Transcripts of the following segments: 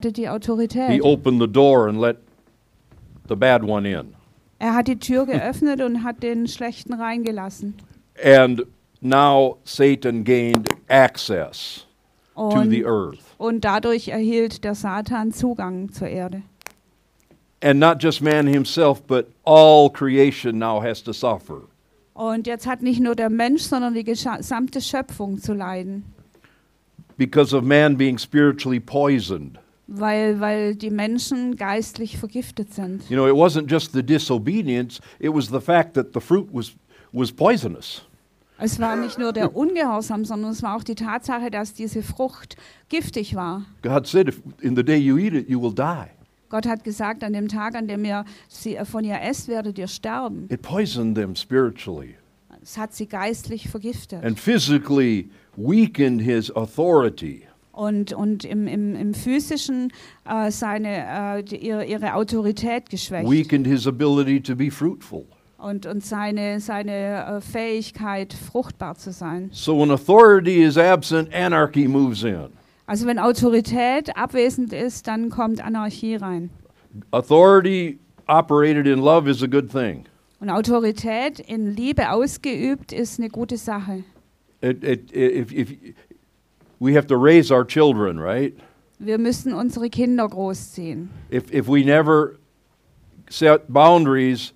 die He Autorität. opened the door and let the bad one in. Er hat die Tür geöffnet und hat den Schlechten reingelassen. And now Satan gained access to the Und, earth. und dadurch erhielt der Satan Zugang zur Erde. And not just man himself, but all creation now has to suffer. Und jetzt hat nicht nur der Mensch, sondern die gesamte Schöpfung zu leiden, because of man being spiritually poisoned. Weil, weil die Menschen geistlich vergiftet sind. You know, it wasn't just the disobedience, it was the fact that the fruit was, was poisonous. Es war nicht nur der Ungehorsam, sondern es war auch die Tatsache, dass diese Frucht giftig war. God said, if in the day you eat it, you will die. Gott hat gesagt, an dem Tag, an dem ihr sie, äh, von ihr esst, werdet ihr sterben. It poisoned them spiritually Es hat sie geistlich vergiftet. and physically weakened his authority. Und, und im, im, im physischen äh, seine, äh, die, ihre, Autorität geschwächt weakened his ability to be fruitful. und, und seine, seine äh, Fähigkeit, fruchtbar zu sein. So when authority is absent, anarchy moves in. Also wenn Autorität abwesend ist, dann kommt Anarchie rein. Authority operated in love is a good thing. Und Autorität in Liebe ausgeübt ist eine gute Sache. It, it, if, if, we have to raise our children, right? Wir müssen unsere Kinder großziehen. If, if we never set boundaries,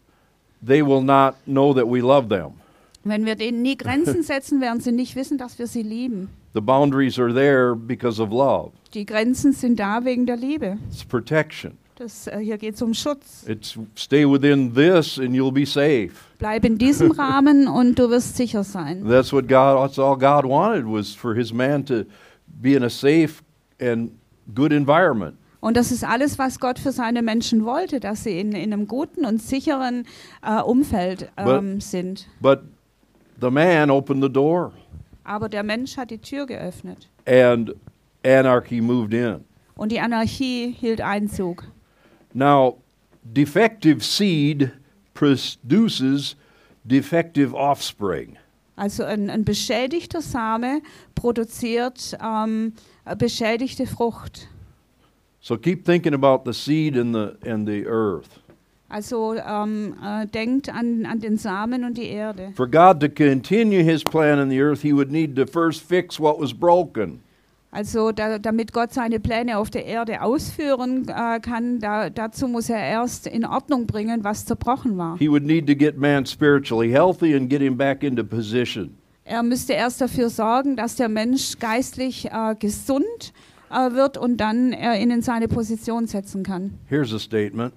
they will not know that we love them. Wenn wir denen nie Grenzen setzen, werden sie nicht wissen, dass wir sie lieben. The boundaries are there because of love. Die Grenzen sind da wegen der Liebe. It's protection. Das, äh, hier geht es um Schutz. It's stay within this and you'll be safe. Bleib in diesem Rahmen und du wirst sicher sein. That's what God that's all God wanted was for his man to be in a safe and good environment. Und das ist alles, was Gott für seine Menschen wollte, dass sie in, in einem guten und sicheren äh, Umfeld ähm, sind. But the man opened the door Aber der Mensch hat die Tür geöffnet. and anarchy moved in. Und die Anarchie hielt Einzug. Now, defective seed produces defective offspring. Also ein, ein beschädigter Same produziert ähm, äh, beschädigte Frucht. So keep thinking about the seed and the and the earth. Also ähm, äh, denkt an, an den Samen und die Erde. For God to continue his plan in the earth, he would need to first fix what was broken. Also da, damit Gott seine Pläne auf der Erde ausführen äh, kann, da, dazu muss er erst in Ordnung bringen, was zerbrochen war. He would need to get man spiritually healthy and get him back into position. Er müsste erst dafür sorgen, dass der Mensch geistlich äh, gesund äh, wird und dann er ihn in seine Position setzen kann. Here's a statement.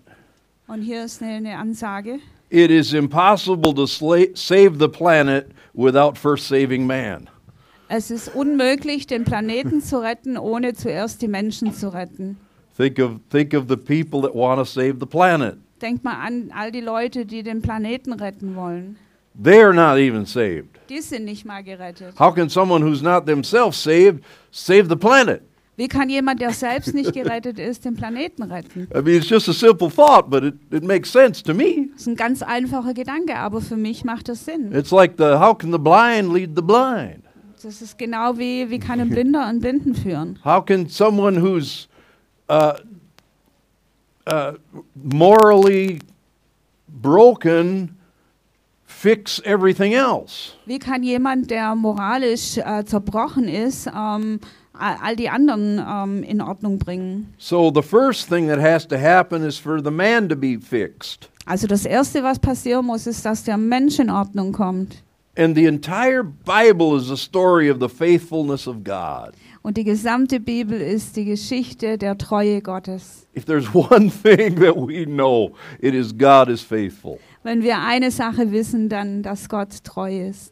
Und hier ist eine, eine Ansage. It is impossible to save the planet without first saving man. Es ist unmöglich, den Planeten zu retten, ohne zuerst die Menschen zu retten. Think of think of the people that want to save the planet. Denkt mal an all die Leute, die den Planeten retten wollen. They're not even saved. Die sind nicht mal gerettet. How can someone who's not themselves saved save the planet? Wie kann jemand, der selbst nicht gerettet ist, den Planeten retten? I mean, it's just a simple thought, but it, it makes sense to me. Das ist ein ganz einfacher Gedanke, aber für mich macht das Sinn. It's like the how can the blind lead the blind? Das ist genau wie, wie kann ein Blinder einen Blinden führen? How can someone who's uh, uh, morally broken fix everything else? Wie kann jemand, der moralisch äh, zerbrochen ist, ähm, all die anderen ähm, in Ordnung bringen? So the first thing that has to happen is for the man to be fixed. Also das Erste, was passieren muss, ist, dass der Mensch in Ordnung kommt. And the entire Bible is a story of the faithfulness of God. Und die gesamte Bibel ist die Geschichte der Treue Gottes. If there's one thing that we know, it is God is faithful. Wenn wir eine Sache wissen, dann, dass Gott treu ist.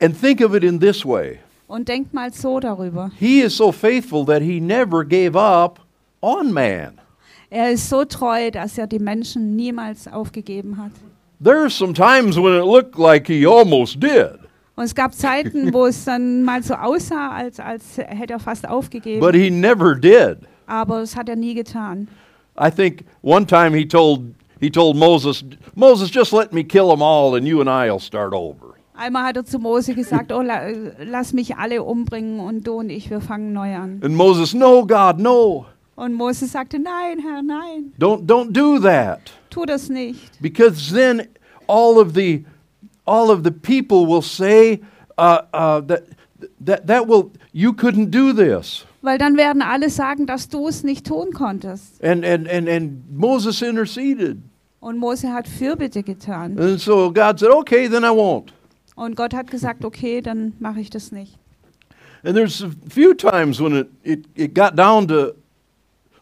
And think of it in this way Und denkt mal so darüber. He is so faithful that He never gave up on man. Er ist so treu, dass er die Menschen niemals aufgegeben hat. There are some times when it looked like He almost did, Und es gab Zeiten, wo es dann mal so aussah, als, als hätte er fast aufgegeben. but He never did. Aber das hat er nie getan. I think one time He told, he told Moses, Moses, just let me kill them all and you and I will start over. Einmal hat er zu Mose gesagt, oh, la, lass mich alle umbringen und du und ich, wir fangen neu an. And Moses, No, God, no. Und Mose sagte, nein, Herr, nein, Don't don't do that. tu das nicht. Because then all of the all of the people will say uh, uh, that that that will you couldn't do this. Weil dann werden alle sagen, dass du es nicht tun konntest. And and and and Moses interceded. Und Mose hat Fürbitte getan. And so God said, "Okay, then I won't." Und Gott hat gesagt, okay, dann mache ich das nicht. And there's a few times when it, it, it got down to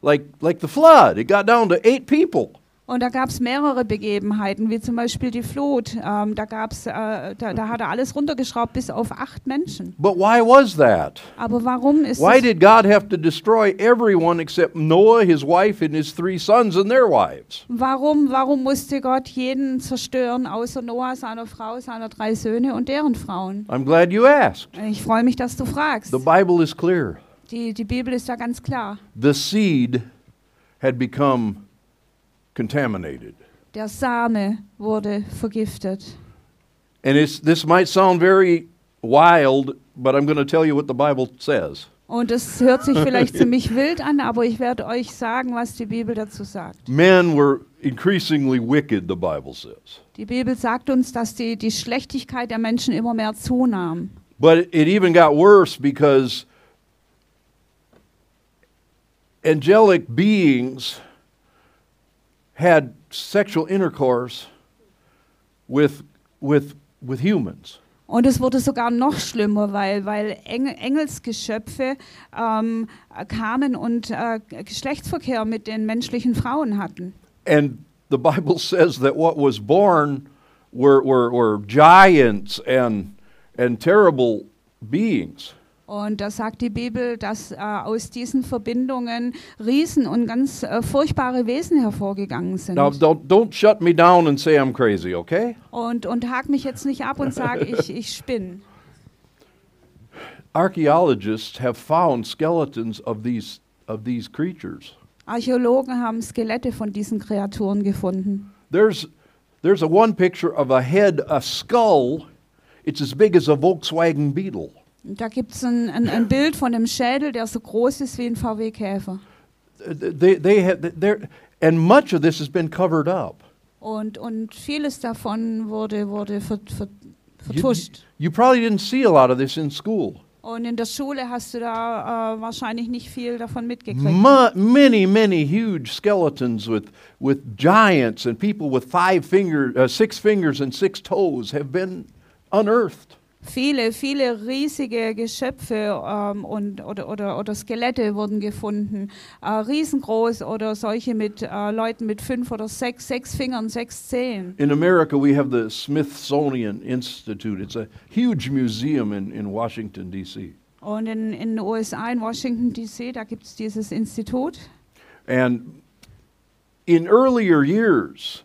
like like the flood. It got down to eight people. Und da gab es mehrere Begebenheiten, wie zum Beispiel die Flut. Ähm, da, gab's, äh, da, da hat er alles runtergeschraubt bis auf acht Menschen. But why was that? Aber warum ist Why es, did God have to destroy everyone except Noah, his wife, and his three sons and their wives? warum, warum musste Gott jeden zerstören, außer Noah, seiner Frau, seiner drei Söhne und deren Frauen? I'm glad you asked. Ich freue mich, dass du fragst. The Bible is clear. Die, die Bibel ist da ganz klar. The seed had become contaminated. Der Same wurde vergiftet. And it's, this might sound very wild, but I'm going to tell you what the Bible says. Und es hört sich vielleicht ziemlich wild an, aber ich werde euch sagen, was die Bibel dazu sagt. Men were increasingly wicked, the Bible says. Die Bibel sagt uns, dass die, die Schlechtigkeit der Menschen immer mehr zunahm. But it even got worse because angelic beings had sexual intercourse with, with, with humans. Und es wurde sogar noch schlimmer, weil, weil Engel, Engelsgeschöpfe ähm, kamen und äh, Geschlechtsverkehr mit den menschlichen Frauen hatten. And the Bible says that what was born were, were, were giants and, and terrible beings. Und da sagt die Bibel, dass äh, aus diesen Verbindungen Riesen und ganz äh, furchtbare Wesen hervorgegangen sind. Now, don't, don't shut me down and say I'm crazy, okay? Und, und hak mich jetzt nicht ab und sag, ich, ich spinne. Archaeologists have found skeletons of these, of these creatures. Archäologen haben Skelette von diesen Kreaturen gefunden. There's, there's a one picture of a head, a skull. It's as big as a Volkswagen Beetle. Da gibt es ein, ein, ein Bild von einem Schädel, der so groß ist wie ein VW-Käfer. They, they have, they're, and much of this has been covered up. Und, und vieles davon wurde, wurde ver, ver, You, vertuscht. you probably didn't see a lot of this in school. Und in der Schule hast du da äh, wahrscheinlich nicht viel davon mitgekriegt. Mu- many, many huge skeletons with, with giants and people with five finger, uh, six fingers and six toes have been unearthed. Viele, viele riesige Geschöpfe ähm, und, oder, oder, oder Skelette wurden gefunden. Äh, riesengroß oder solche mit äh, Leuten mit fünf oder sechs, sechs Fingern, sechs Zehen. In America, we have the Smithsonian Institute. It's a huge museum in, in Washington, D.C. Und in, in den USA, in Washington DC, da gibt es dieses Institut. And in earlier years,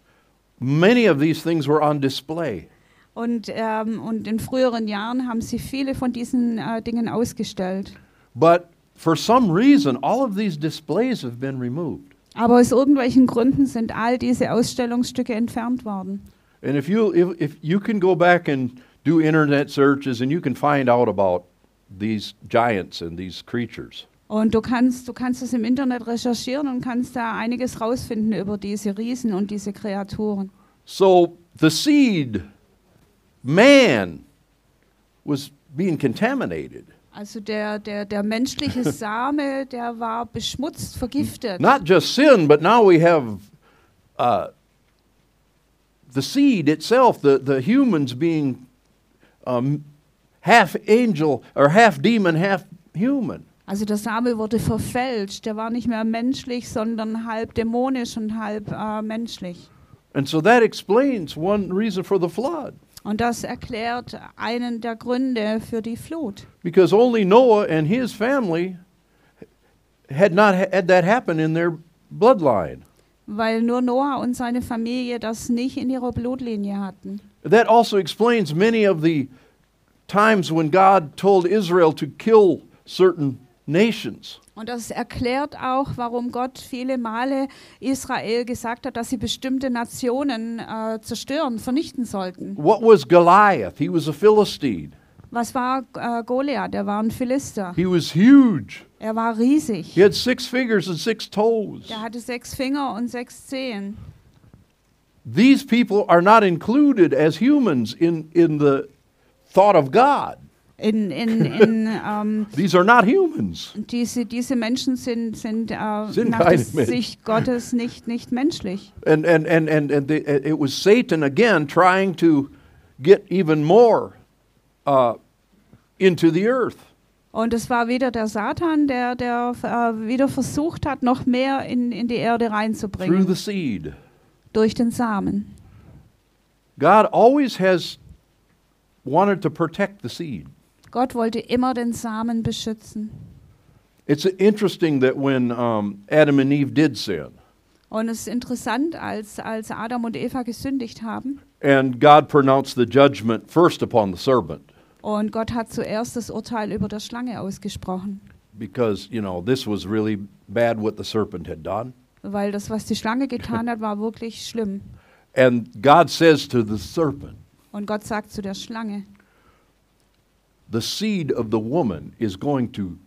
many of these things were on display. Und, ähm, und in früheren Jahren haben sie viele von diesen äh, Dingen ausgestellt. But for some reason, all of these displays have been removed. Aber aus irgendwelchen Gründen sind all diese Ausstellungsstücke entfernt worden. And if you if, if you can go back and do internet searches and you can find out about these giants and these creatures. Und du kannst, du kannst es im Internet recherchieren und kannst da einiges rausfinden über diese Riesen und diese Kreaturen. So the seed, man, was being contaminated. Also der, der, der menschliche Same, der war beschmutzt, vergiftet. Not just sin, but now we have uh, the seed itself, the, the humans being um, half angel or half demon, half human. Also der Same wurde verfälscht. Der war nicht mehr menschlich, sondern halb dämonisch und halb äh, menschlich. And so that explains one reason for the flood. Und das erklärt einen der Gründe für die Flut. Because only Noah and his family had not had that happen in their bloodline. Weil nur Noah und seine Familie das nicht in ihrer Blutlinie hatten. That also explains many of the times when God told Israel to kill certain nations. Und das erklärt auch, warum Gott viele Male Israel gesagt hat, dass sie bestimmte Nationen äh, zerstören, vernichten sollten. What was Goliath? He was a Philistine. Was war äh, Goliath? Er war ein Philister. He was huge. Er war riesig. He had six fingers and six toes. Der hatte sechs Finger und sechs Zehen. These people are not included as humans in, in the thought of God. In, in, in, ähm, These are not humans. diese, diese Menschen sind, sind, äh, Sind nach. Sicht Gottes nicht, nicht menschlich. And, and, and, and, and they, it was Satan again trying to get even more uh, into the earth. Und es war wieder der Satan, der, der äh, wieder versucht hat, noch mehr in, in die Erde through reinzubringen. the seed. durch den Samen. God always has wanted to protect the seed. Gott wollte immer den Samen beschützen. It's interesting that when um, Adam and Eve did sin, Und es ist interessant, als, als Adam und Eva gesündigt haben and God pronounced the judgment first upon the serpent, und Gott hat zuerst das Urteil über der Schlange ausgesprochen, because, you know, this was really bad what the serpent had done. weil das, was die Schlange getan hat, war wirklich schlimm. And God says to the serpent, Und Gott sagt zu der Schlange, The seed of the woman is going to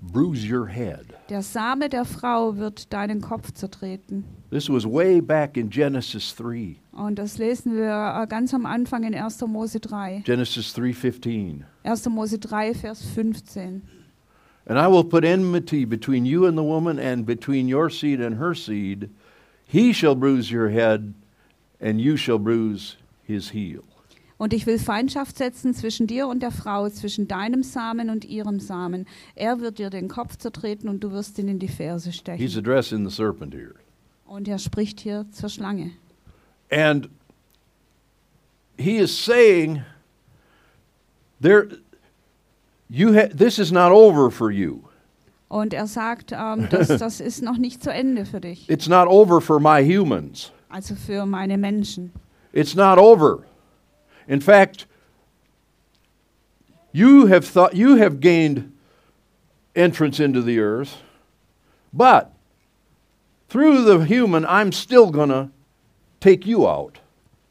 bruise your head. der Same der Frau wird deinen Kopf zertreten. This was way back in Genesis 3. Und das lesen wir äh, ganz am Anfang in 1. Mose 3. Genesis 3:15. 1. Mose 3, Vers 15. And I will put enmity between you and the woman and between your seed and her seed. He shall bruise your head and you shall bruise his heel. Und ich will Feindschaft setzen zwischen dir und der Frau, zwischen deinem Samen und ihrem Samen. Er wird dir den Kopf zertreten und du wirst ihn in die Ferse He's stechen. addressing the serpent here. Und er spricht hier zur Schlange. And he is saying there you ha- this is not over for you. Und er sagt, ähm, das, das ist noch nicht zu Ende für dich, It's not over for my humans. also für meine Menschen. It's not over. In fact, you have thought you have gained entrance into the earth, but through the human, I'm still going to take you out.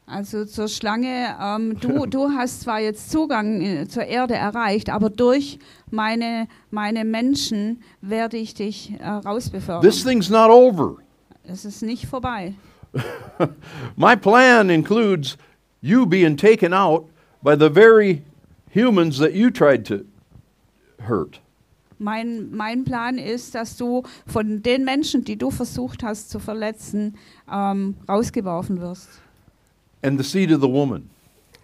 Also zur Schlange, ähm, du, du hast zwar jetzt Zugang äh, zur Erde erreicht, aber durch meine, meine Menschen werde ich dich äh, rausbefördern. This thing's not over. Es ist nicht vorbei. My plan includes you being taken out by the very humans that you tried to hurt. Mein, mein Plan ist, dass du von den Menschen, die du versucht hast zu verletzen, ähm, rausgeworfen wirst. And the seed of the woman.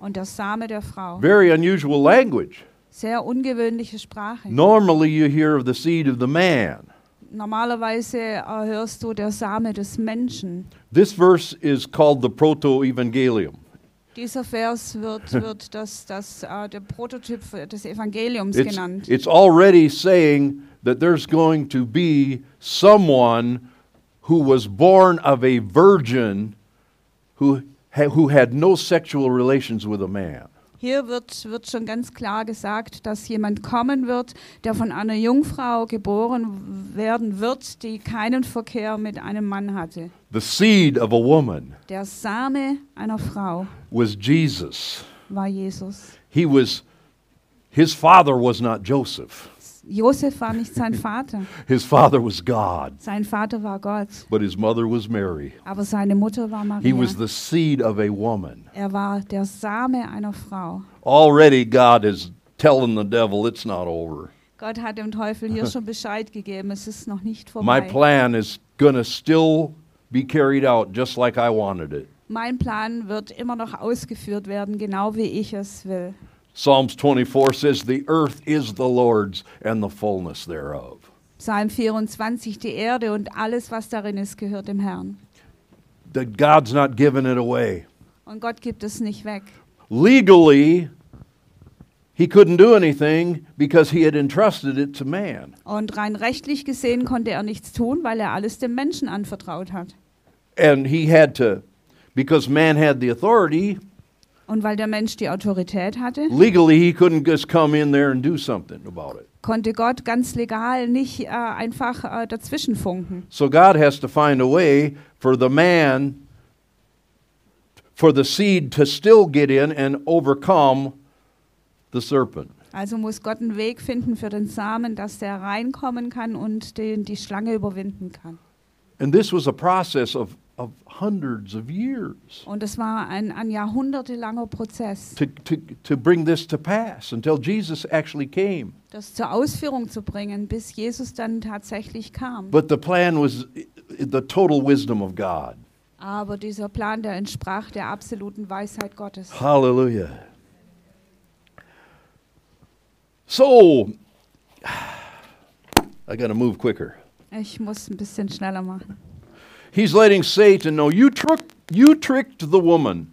Und der Same der Frau. Very unusual language. Sehr ungewöhnliche Sprache. Normally you hear of the seed of the man. Normalerweise äh, hörst du der Same des Menschen. This verse is called the Proto-Evangelium. Dieser Vers wird, wird das, das, äh, der Prototyp des Evangeliums It's, genannt. it's already saying that there's going to be someone who was born of a virgin who, ha- who had no sexual relations with a man. Hier wird, wird schon ganz klar gesagt, dass jemand kommen wird, der von einer Jungfrau geboren werden wird, die keinen Verkehr mit einem Mann hatte. The seed of a woman Der Same einer Frau was Jesus. war Jesus. He was, his father was not Joseph. Josef war nicht sein Vater. His father was God, Sein Vater war Gott, but his mother was Mary. aber seine Mutter war He Maria. was the seed of a woman. Er war der Same einer Frau. Already God is telling the devil it's not over. Gott hat dem Teufel hier schon Bescheid gegeben, es ist noch nicht My vorbei. plan is to still be carried out just like I wanted it. Mein Plan wird immer noch ausgeführt werden, genau wie ich es will. Psalms 24 says, The earth is the Lord's and the fullness thereof. Psalm 24, die Erde und alles, was darin ist, gehört dem Herrn. That God's not giving it away. Und Gott gibt es nicht weg. Legally, he couldn't do anything because he had entrusted it to man. Und rein rechtlich gesehen konnte er nichts tun, weil er alles dem Menschen anvertraut hat. And he had to, because man had the authority, Und weil der Mensch die Autorität hatte, legally he couldn't just come in there and do something about it. konnte Gott ganz legal nicht äh, einfach äh, dazwischen funken. So God has to find a way for the man, for the seed to still get in and overcome the serpent. Also muss Gott einen Weg finden für den Samen, dass der reinkommen kann und den, die Schlange überwinden kann. And this was a process of, of hundreds of years Und das war ein, ein jahrhundertelanger Prozess, to, to, to bring this to pass until Jesus actually came. das zur Ausführung zu bringen, bis Jesus dann tatsächlich kam. But the plan was the total wisdom of God. Aber dieser Plan, der entsprach der absoluten Weisheit Gottes. Hallelujah. So, I got to move quicker. Ich muss ein bisschen schneller machen. He's letting Satan know you, trick, you tricked the woman,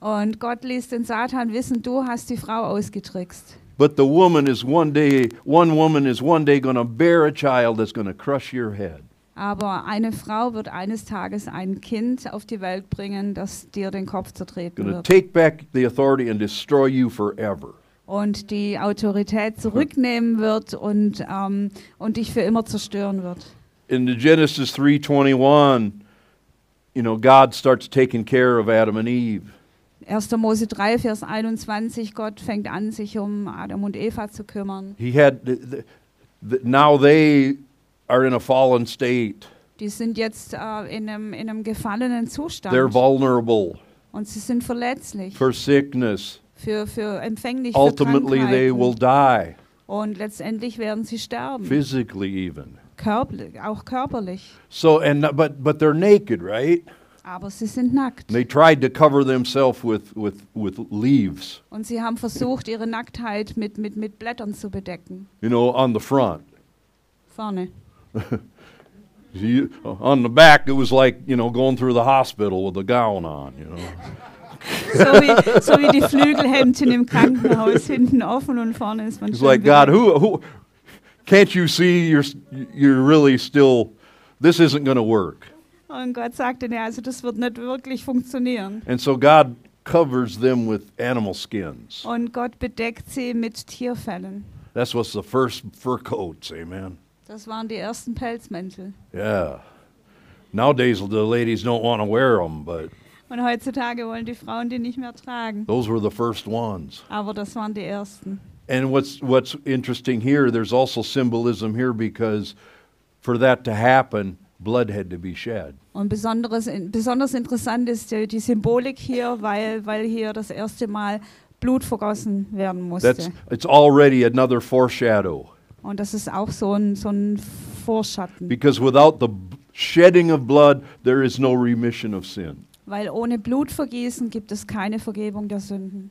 Und Gott ließ den Satan wissen, du hast die Frau ausgetrickst. but the woman is one day, one woman is one day going to bear a child that's going to crush your head. Aber eine Frau wird eines Tages ein Kind auf die Welt bringen, das dir den Kopf zertreten wird. take back the authority and destroy you forever. Und die Autorität zurücknehmen wird und, ähm, und dich für immer zerstören wird. In the Genesis 3:21, you know, God starts taking care of Adam and Eve. 1. Mose 3, Vers 21, Gott fängt an, sich um Adam und Eva zu kümmern. He had th- th- th- now they are in a fallen state. Die sind jetzt äh, in, einem, in einem gefallenen Zustand. They're vulnerable und sie sind verletzlich for sickness. für, für empfänglich Ultimately, für they will die, Und letztendlich werden sie sterben. physically even. Körperlich, auch körperlich. So, and but but they're naked, right? Aber sie sind nackt. They tried to cover themselves with with with leaves, Und sie haben versucht, ihre Nacktheit mit, mit, mit Blättern zu bedecken. you know, on the front. Vorne. You, on the back, it was like you know going through the hospital with a gown on, you know. So wie, so wie die Flügelhemdchen im Krankenhaus, hinten offen und vorne ist man It's like God, who who can't you see you're you're really still this isn't going to work. Und Gott sagte, nee, also das wird nicht wirklich funktionieren. And so God covers them with animal skins. Und Gott bedeckt sie mit Tierfellen. That's what's the first fur coats, amen. Das waren die ersten Pelzmäntel. Yeah. Nowadays the ladies don't want to wear them, but Und heutzutage wollen die Frauen die nicht mehr tragen. those were the first ones. Aber das waren die ersten. And what's what's interesting here, there's also symbolism here because for that to happen, blood had to be shed. Und besonderes, besonders interessant ist die, die Symbolik hier, weil, weil hier das erste Mal Blut vergossen werden That's musste. it's already another foreshadow. Und das ist auch so ein, so ein Vorschatten. Because without the shedding of blood, there is no remission of sin. Weil ohne Blutvergießen gibt es keine Vergebung der Sünden.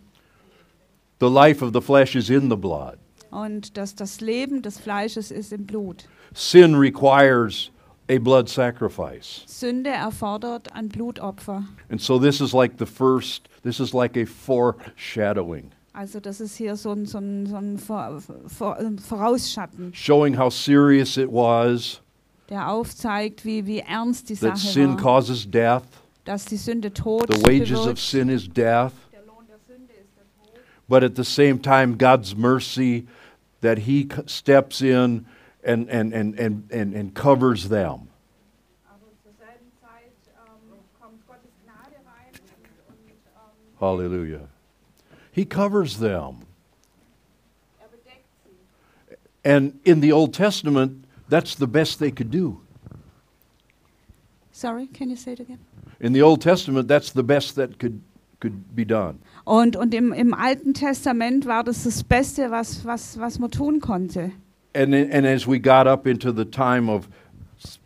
The life of the flesh is in the blood. Und das, das Leben des Fleisches ist im Blut. Sin requires a blood sacrifice. Sünde erfordert ein Blutopfer. And so this is like the first, this is like a foreshadowing, Also das ist hier so ein, so ein, so ein Vor, Vor, Vorausschatten, showing how serious it was der aufzeigt, wie, wie ernst die that Sache sin war. causes death. Dass die Sünde Tod The wages of sin is death. Der Lohn der Sünde ist der Tod. But at the same time, God's mercy that He steps in and, and, and, and, and, and covers them. Aber zur selben Zeit kommt Gottes Gnade rein und, und Hallelujah. He covers them. And in the Old Testament, that's the best they could do. Sorry, can you say it again? In the Old Testament, that's the best that could, could be done. Und, und im, im Alten Testament war das das Beste, was, was, was man tun konnte. And, and as we got up into the time of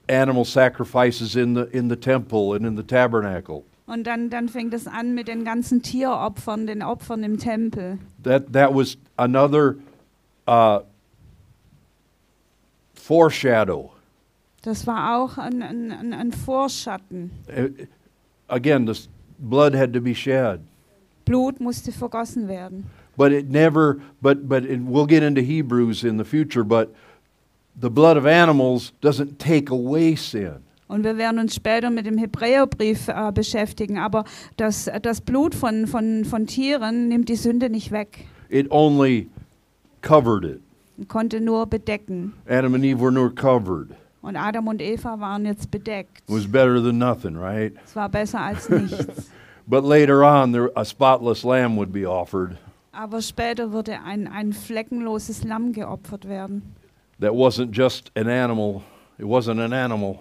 animal sacrifices in the, in the temple and in the tabernacle, Und dann, dann fängt es an mit den ganzen Tieropfern, den Opfern im Tempel. that, that was another uh, foreshadow. Das war auch ein, ein, ein, Vorschatten. Again, the s- blood had to be shed. Blut musste vergossen werden. But it never, but, but it, we'll get into Hebrews in the future, but the blood of animals doesn't take away sin. Und wir werden uns später mit dem Hebräerbrief äh, beschäftigen. Aber das, das Blut von, von, von Tieren nimmt die Sünde nicht weg. It only covered it. Konnte nur bedecken. Adam and Eve were nur covered. Und Adam und Eva waren jetzt bedeckt. It was better than nothing, right? Es war besser als nichts. But later on, there, a spotless lamb would be offered. Aber später würde ein, ein fleckenloses Lamm geopfert werden. that wasn't just an animal, it wasn't an animal,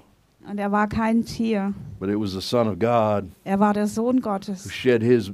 Und er war kein Tier. but it was the Son of God Er war der Sohn who shed his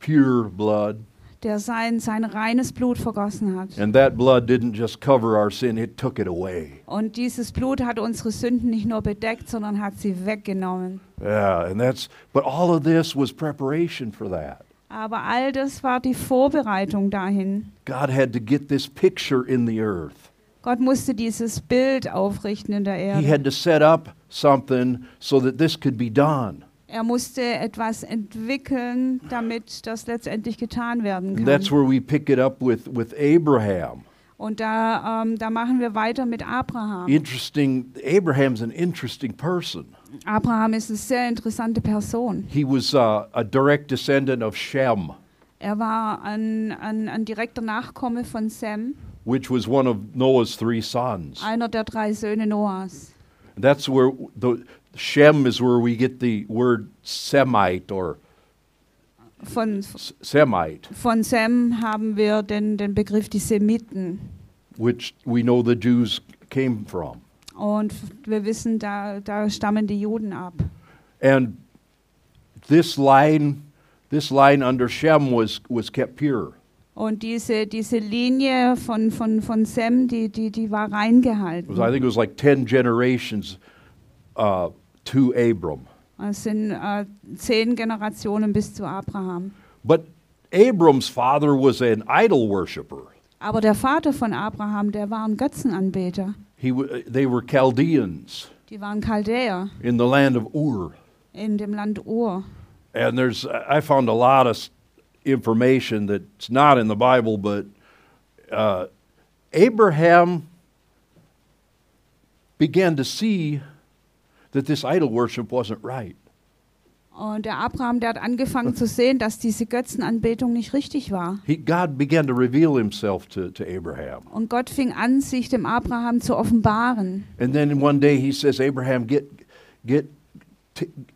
pure blood. Der sein, sein reines Blut vergossen hat. And that blood didn't just cover our sin, it took it away. Und dieses Blut hat unsere Sünden nicht nur bedeckt, sondern hat sie weggenommen. Yeah, and that's, but all of this was preparation for that. Aber all das war die Vorbereitung dahin. God had to get this picture in the earth. Gott musste dieses Bild aufrichten in der He Erde. had to set up something so that this could be done. Er musste etwas entwickeln, damit das letztendlich getan werden And that's kann. where we pick it up with, with Abraham. Und da, ähm, da machen wir weiter mit Abraham. Interesting, Abraham's an interesting person. Abraham ist eine sehr interessante Person. He was uh, a direct descendant of Shem, Er war ein, ein, ein direkter Nachkomme von Sem, which was one of Noah's three sons. einer der drei Söhne Noahs. That's where the Shem is where we get the word Semite or Von, Semite, von Sem haben wir den, den Begriff die Semiten. which we know the Jews came from. Und wir wissen, da, da stammen die Juden ab. And this line, this line under Shem was, was kept pure. Und diese, diese Linie von, von, von Sem, die, die, die war reingehalten. I think it was like 10 generations uh, to Abram. Es sind äh, zehn Generationen bis zu Abraham. But Abram's father was an idol worshiper. Aber der Vater von Abraham, der war ein Götzenanbeter. He, they were Chaldeans Die waren Chaldäer in the land of Ur. in dem Land Ur. And there's, I found a lot of information that's not in the Bible, but uh, Abraham began to see that this idol worship wasn't right. Und der Abraham, der hat angefangen zu sehen, dass diese Götzenanbetung nicht richtig war. He, God began to reveal himself to, to Abraham. Und Gott fing an, sich dem Abraham zu offenbaren. And then one day he says, Abraham, get, get,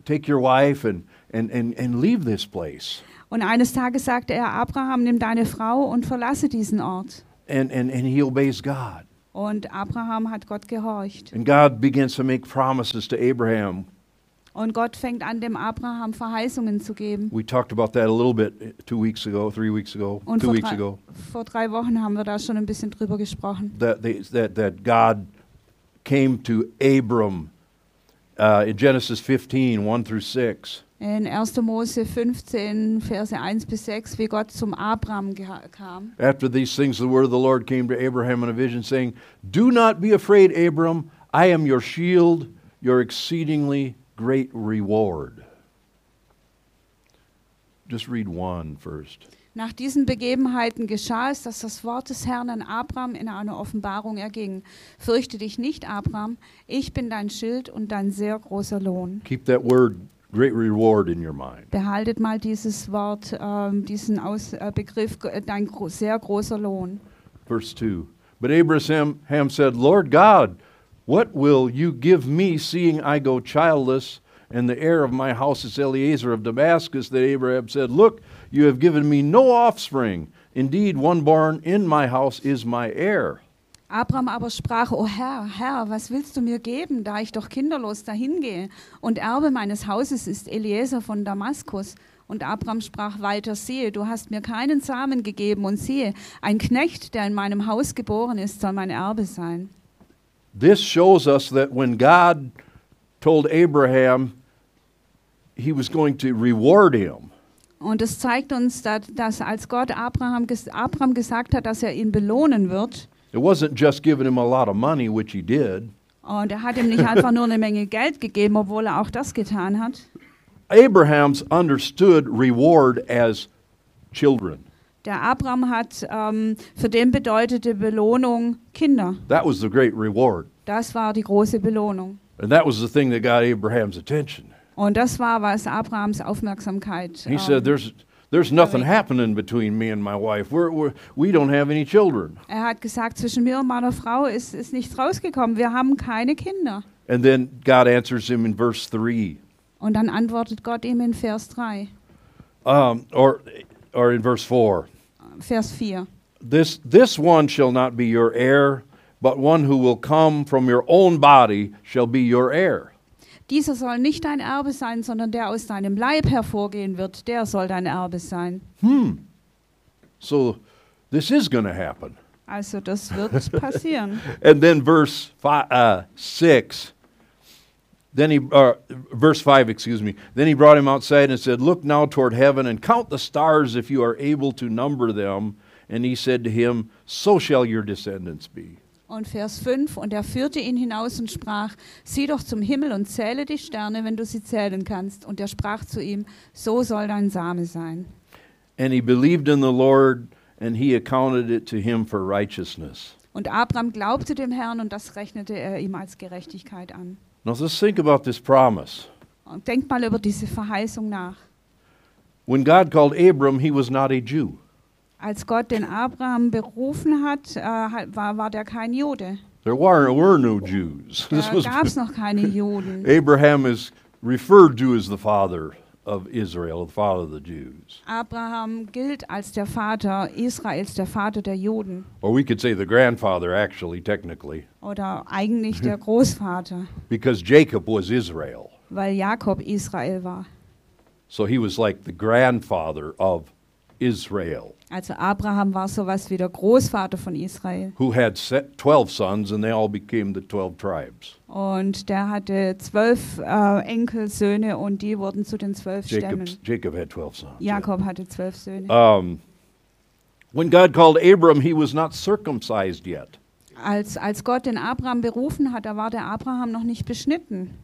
take your wife and, and, and, and leave this place. Und eines Tages sagte er, Abraham, nimm deine Frau und verlasse diesen Ort. And, and, and he obeys God. Und Abraham hat Gott gehorcht. And God begins to make promises to Abraham. Und Gott fängt an, dem Abraham Verheißungen zu geben. We talked about that a little bit two weeks ago, three weeks ago, Und two vor weeks drei, ago. vor drei Wochen haben wir da schon ein bisschen drüber gesprochen. That, they, that, that God came to Abram uh, in Genesis 15, 1 through 6. In 1. Mose 15, Verse 1 bis 6, wie Gott zum Abraham kam. After these things, the word of the Lord came to Abraham in a vision, saying, Do not be afraid, Abram. I am your shield, your exceedingly great reward. Just read one first. Nach diesen Begebenheiten geschah es, dass das Wort des Herrn an Abraham in einer Offenbarung erging. Fürchte dich nicht, Abraham, ich bin dein Schild und dein sehr großer Lohn. Keep that word, great reward, in your mind. Behaltet mal dieses Wort, ähm, diesen Aus, äh, Begriff, äh, dein gro sehr großer Lohn. Verse 2. But Abraham Ham said, Lord God, what will you give me, seeing I go childless, and the heir of my house is Eliezer of Damascus? That Abraham said, Look, you have given me no offspring. Indeed, one born in my house is my heir. Abraham aber sprach, O Herr, Herr, was willst du mir geben, da ich doch kinderlos dahingehe? Und Erbe meines Hauses ist Eliezer von Damaskus. Und Abraham sprach weiter, siehe, du hast mir keinen Samen gegeben, und siehe, ein Knecht, der in meinem Haus geboren ist, soll mein Erbe sein. This shows us that when God told Abraham he was going to reward him, Und es zeigt uns, dass, dass als Gott Abraham, Abraham gesagt hat, dass er ihn belohnen wird, it wasn't just giving him a lot of money, which he did. und er hat ihm nicht einfach nur eine Menge Geld gegeben, obwohl er auch das getan hat. Abraham's understood reward as children. Der Abraham hat, ähm, für den bedeutete Belohnung Kinder. That was the great reward. Das war die große Belohnung. And that was the thing that got Abraham's attention. Und das war, was Abrahams Aufmerksamkeit. He ähm, said, There's, there's nothing happening between me and my wife. We're, we're, we don't have any children. er hat gesagt, zwischen mir und meiner Frau ist, ist nichts rausgekommen. Wir haben keine Kinder. And then God answers him in verse 3, Und dann antwortet Gott ihm in Vers 3, um, or, or in verse 4. Vers 4. This, this one shall not be your heir, but one who will come from your own body shall be your heir. Dieser soll nicht dein Erbe sein, sondern der aus deinem Leib hervorgehen wird, der soll dein Erbe sein. Hmm. So this is going to happen. Also das wird passieren. And then verse five, uh, 6, then he, uh, verse 5, excuse me, then he brought him outside and said, Look now toward heaven and count the stars if you are able to number them. And he said to him, So shall your descendants be. Und Vers 5, und er führte ihn hinaus und sprach, sieh doch zum Himmel und zähle die Sterne, wenn du sie zählen kannst. Und er sprach zu ihm, so soll dein Same sein. And he believed in the Lord, and he accounted it to him for righteousness. Und Abraham glaubte dem Herrn und das rechnete er ihm als Gerechtigkeit an. Now let's think about this promise. Und denkt mal über diese Verheißung nach. When God called Abram, he was not a Jew. Als Gott den Abraham berufen hat, äh, hat- war, war der kein Jude. There were, were no Jews. This Da was gab es noch keine Juden. Abraham is referred to as the father of Israel, the father of the Jews. Abraham gilt als der Vater Israels, der Vater der Juden. Or we could say the grandfather, actually, technically, Oder eigentlich der Großvater, because Jacob was Israel. weil Jakob Israel war. So he was like the grandfather of Israel, Also Abraham war sowas wie der Großvater von Israel. who had se- 12 sons, and they all became the 12 tribes. Und der hatte zwölf äh, Enkelsöhne und die wurden zu den zwölf Stämmen. Jacob had 12 sons. yeah. Jakob hatte zwölf Söhne. Um, when God called Abram, he was not circumcised yet. Als, als Gott den Abraham berufen hat, da war der Abraham noch nicht beschnitten.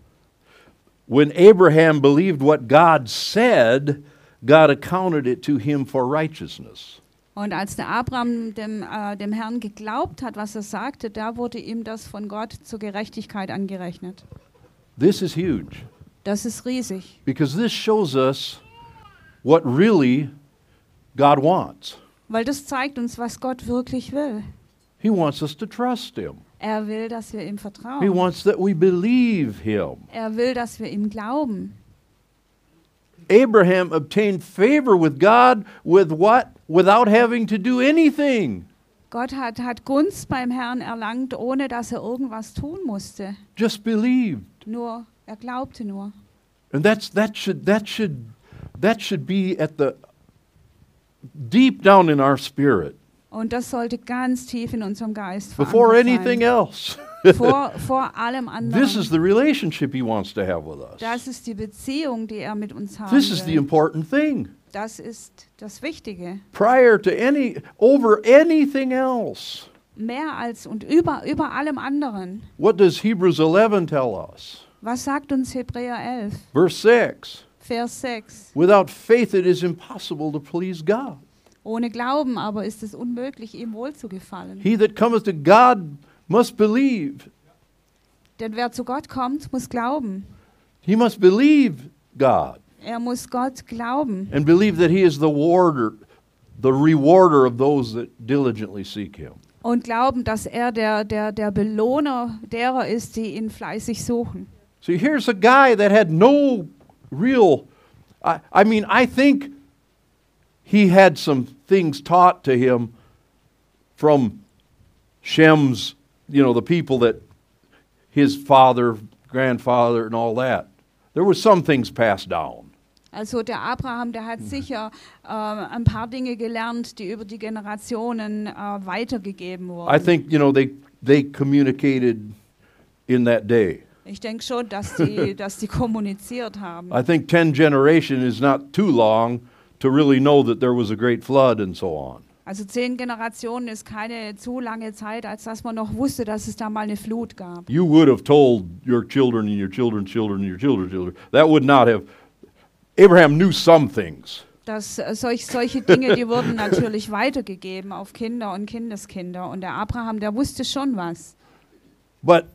When Abraham believed what God said, God accounted it to him for righteousness. Und als der Abraham dem, äh, dem Herrn geglaubt hat, was er sagte, da wurde ihm das von Gott zur Gerechtigkeit angerechnet. This is huge Das ist riesig, because this shows us what really God wants. weil das zeigt uns, was Gott wirklich will. He wants us to trust him. Er will, dass wir ihm He vertrauen. wants that we believe him. Er will, dass wir ihm glauben. Abraham obtained favor with God with what? Without having to do anything. Gott hat, hat Gunst beim Herrn erlangt, ohne dass er irgendwas tun musste. Just believed. Nur, er glaubte nur. And that's that should that should that should be at the deep down in our spirit Und das sollte ganz tief in unserem Geist before anything sein. else. Vor, vor allem this is anderen. the relationship he wants to have with us. Das ist die Beziehung, die er mit uns haben This is the will. important thing. Das ist das Wichtige. Prior to any over anything else. Mehr als und über, über allem anderen. What does Hebrews 11 tell us? Was sagt uns Hebräer 11, Verse 6. Vers 6? Without faith it is impossible to please God. Ohne Glauben aber ist es unmöglich, ihm wohlzugefallen. He that cometh to God must believe. Denn wer zu Gott kommt, muss glauben. He must believe God Er muss Gott glauben and believe that he is the warder, the rewarder of those that diligently seek him. und glauben, dass er der, der, der Belohner derer ist, die ihn fleißig suchen. See, here's a guy that had no real. I, I mean, I think he had some things taught to him from Shem's, you know, the people that his father, grandfather, and all that. There were some things passed down. Also der Abraham, der hat sicher äh, ein paar Dinge gelernt, die über die Generationen äh, weitergegeben I think, you know, they, they communicated in that day. Ich denke schon, dass die, dass die kommuniziert haben. I think 10 generation is not too long to really know that there was a great flood and so on. Also zehn Generationen ist keine zu lange Zeit, als dass man noch wusste, dass es da mal eine Flut gab. You would have told your children and your children's children and your children's children. That would not have. Abraham knew some things. Das, äh, solch, solche Dinge, die wurden natürlich weitergegeben auf Kinder und Kindeskinder. Und der Abraham, der wusste schon was. But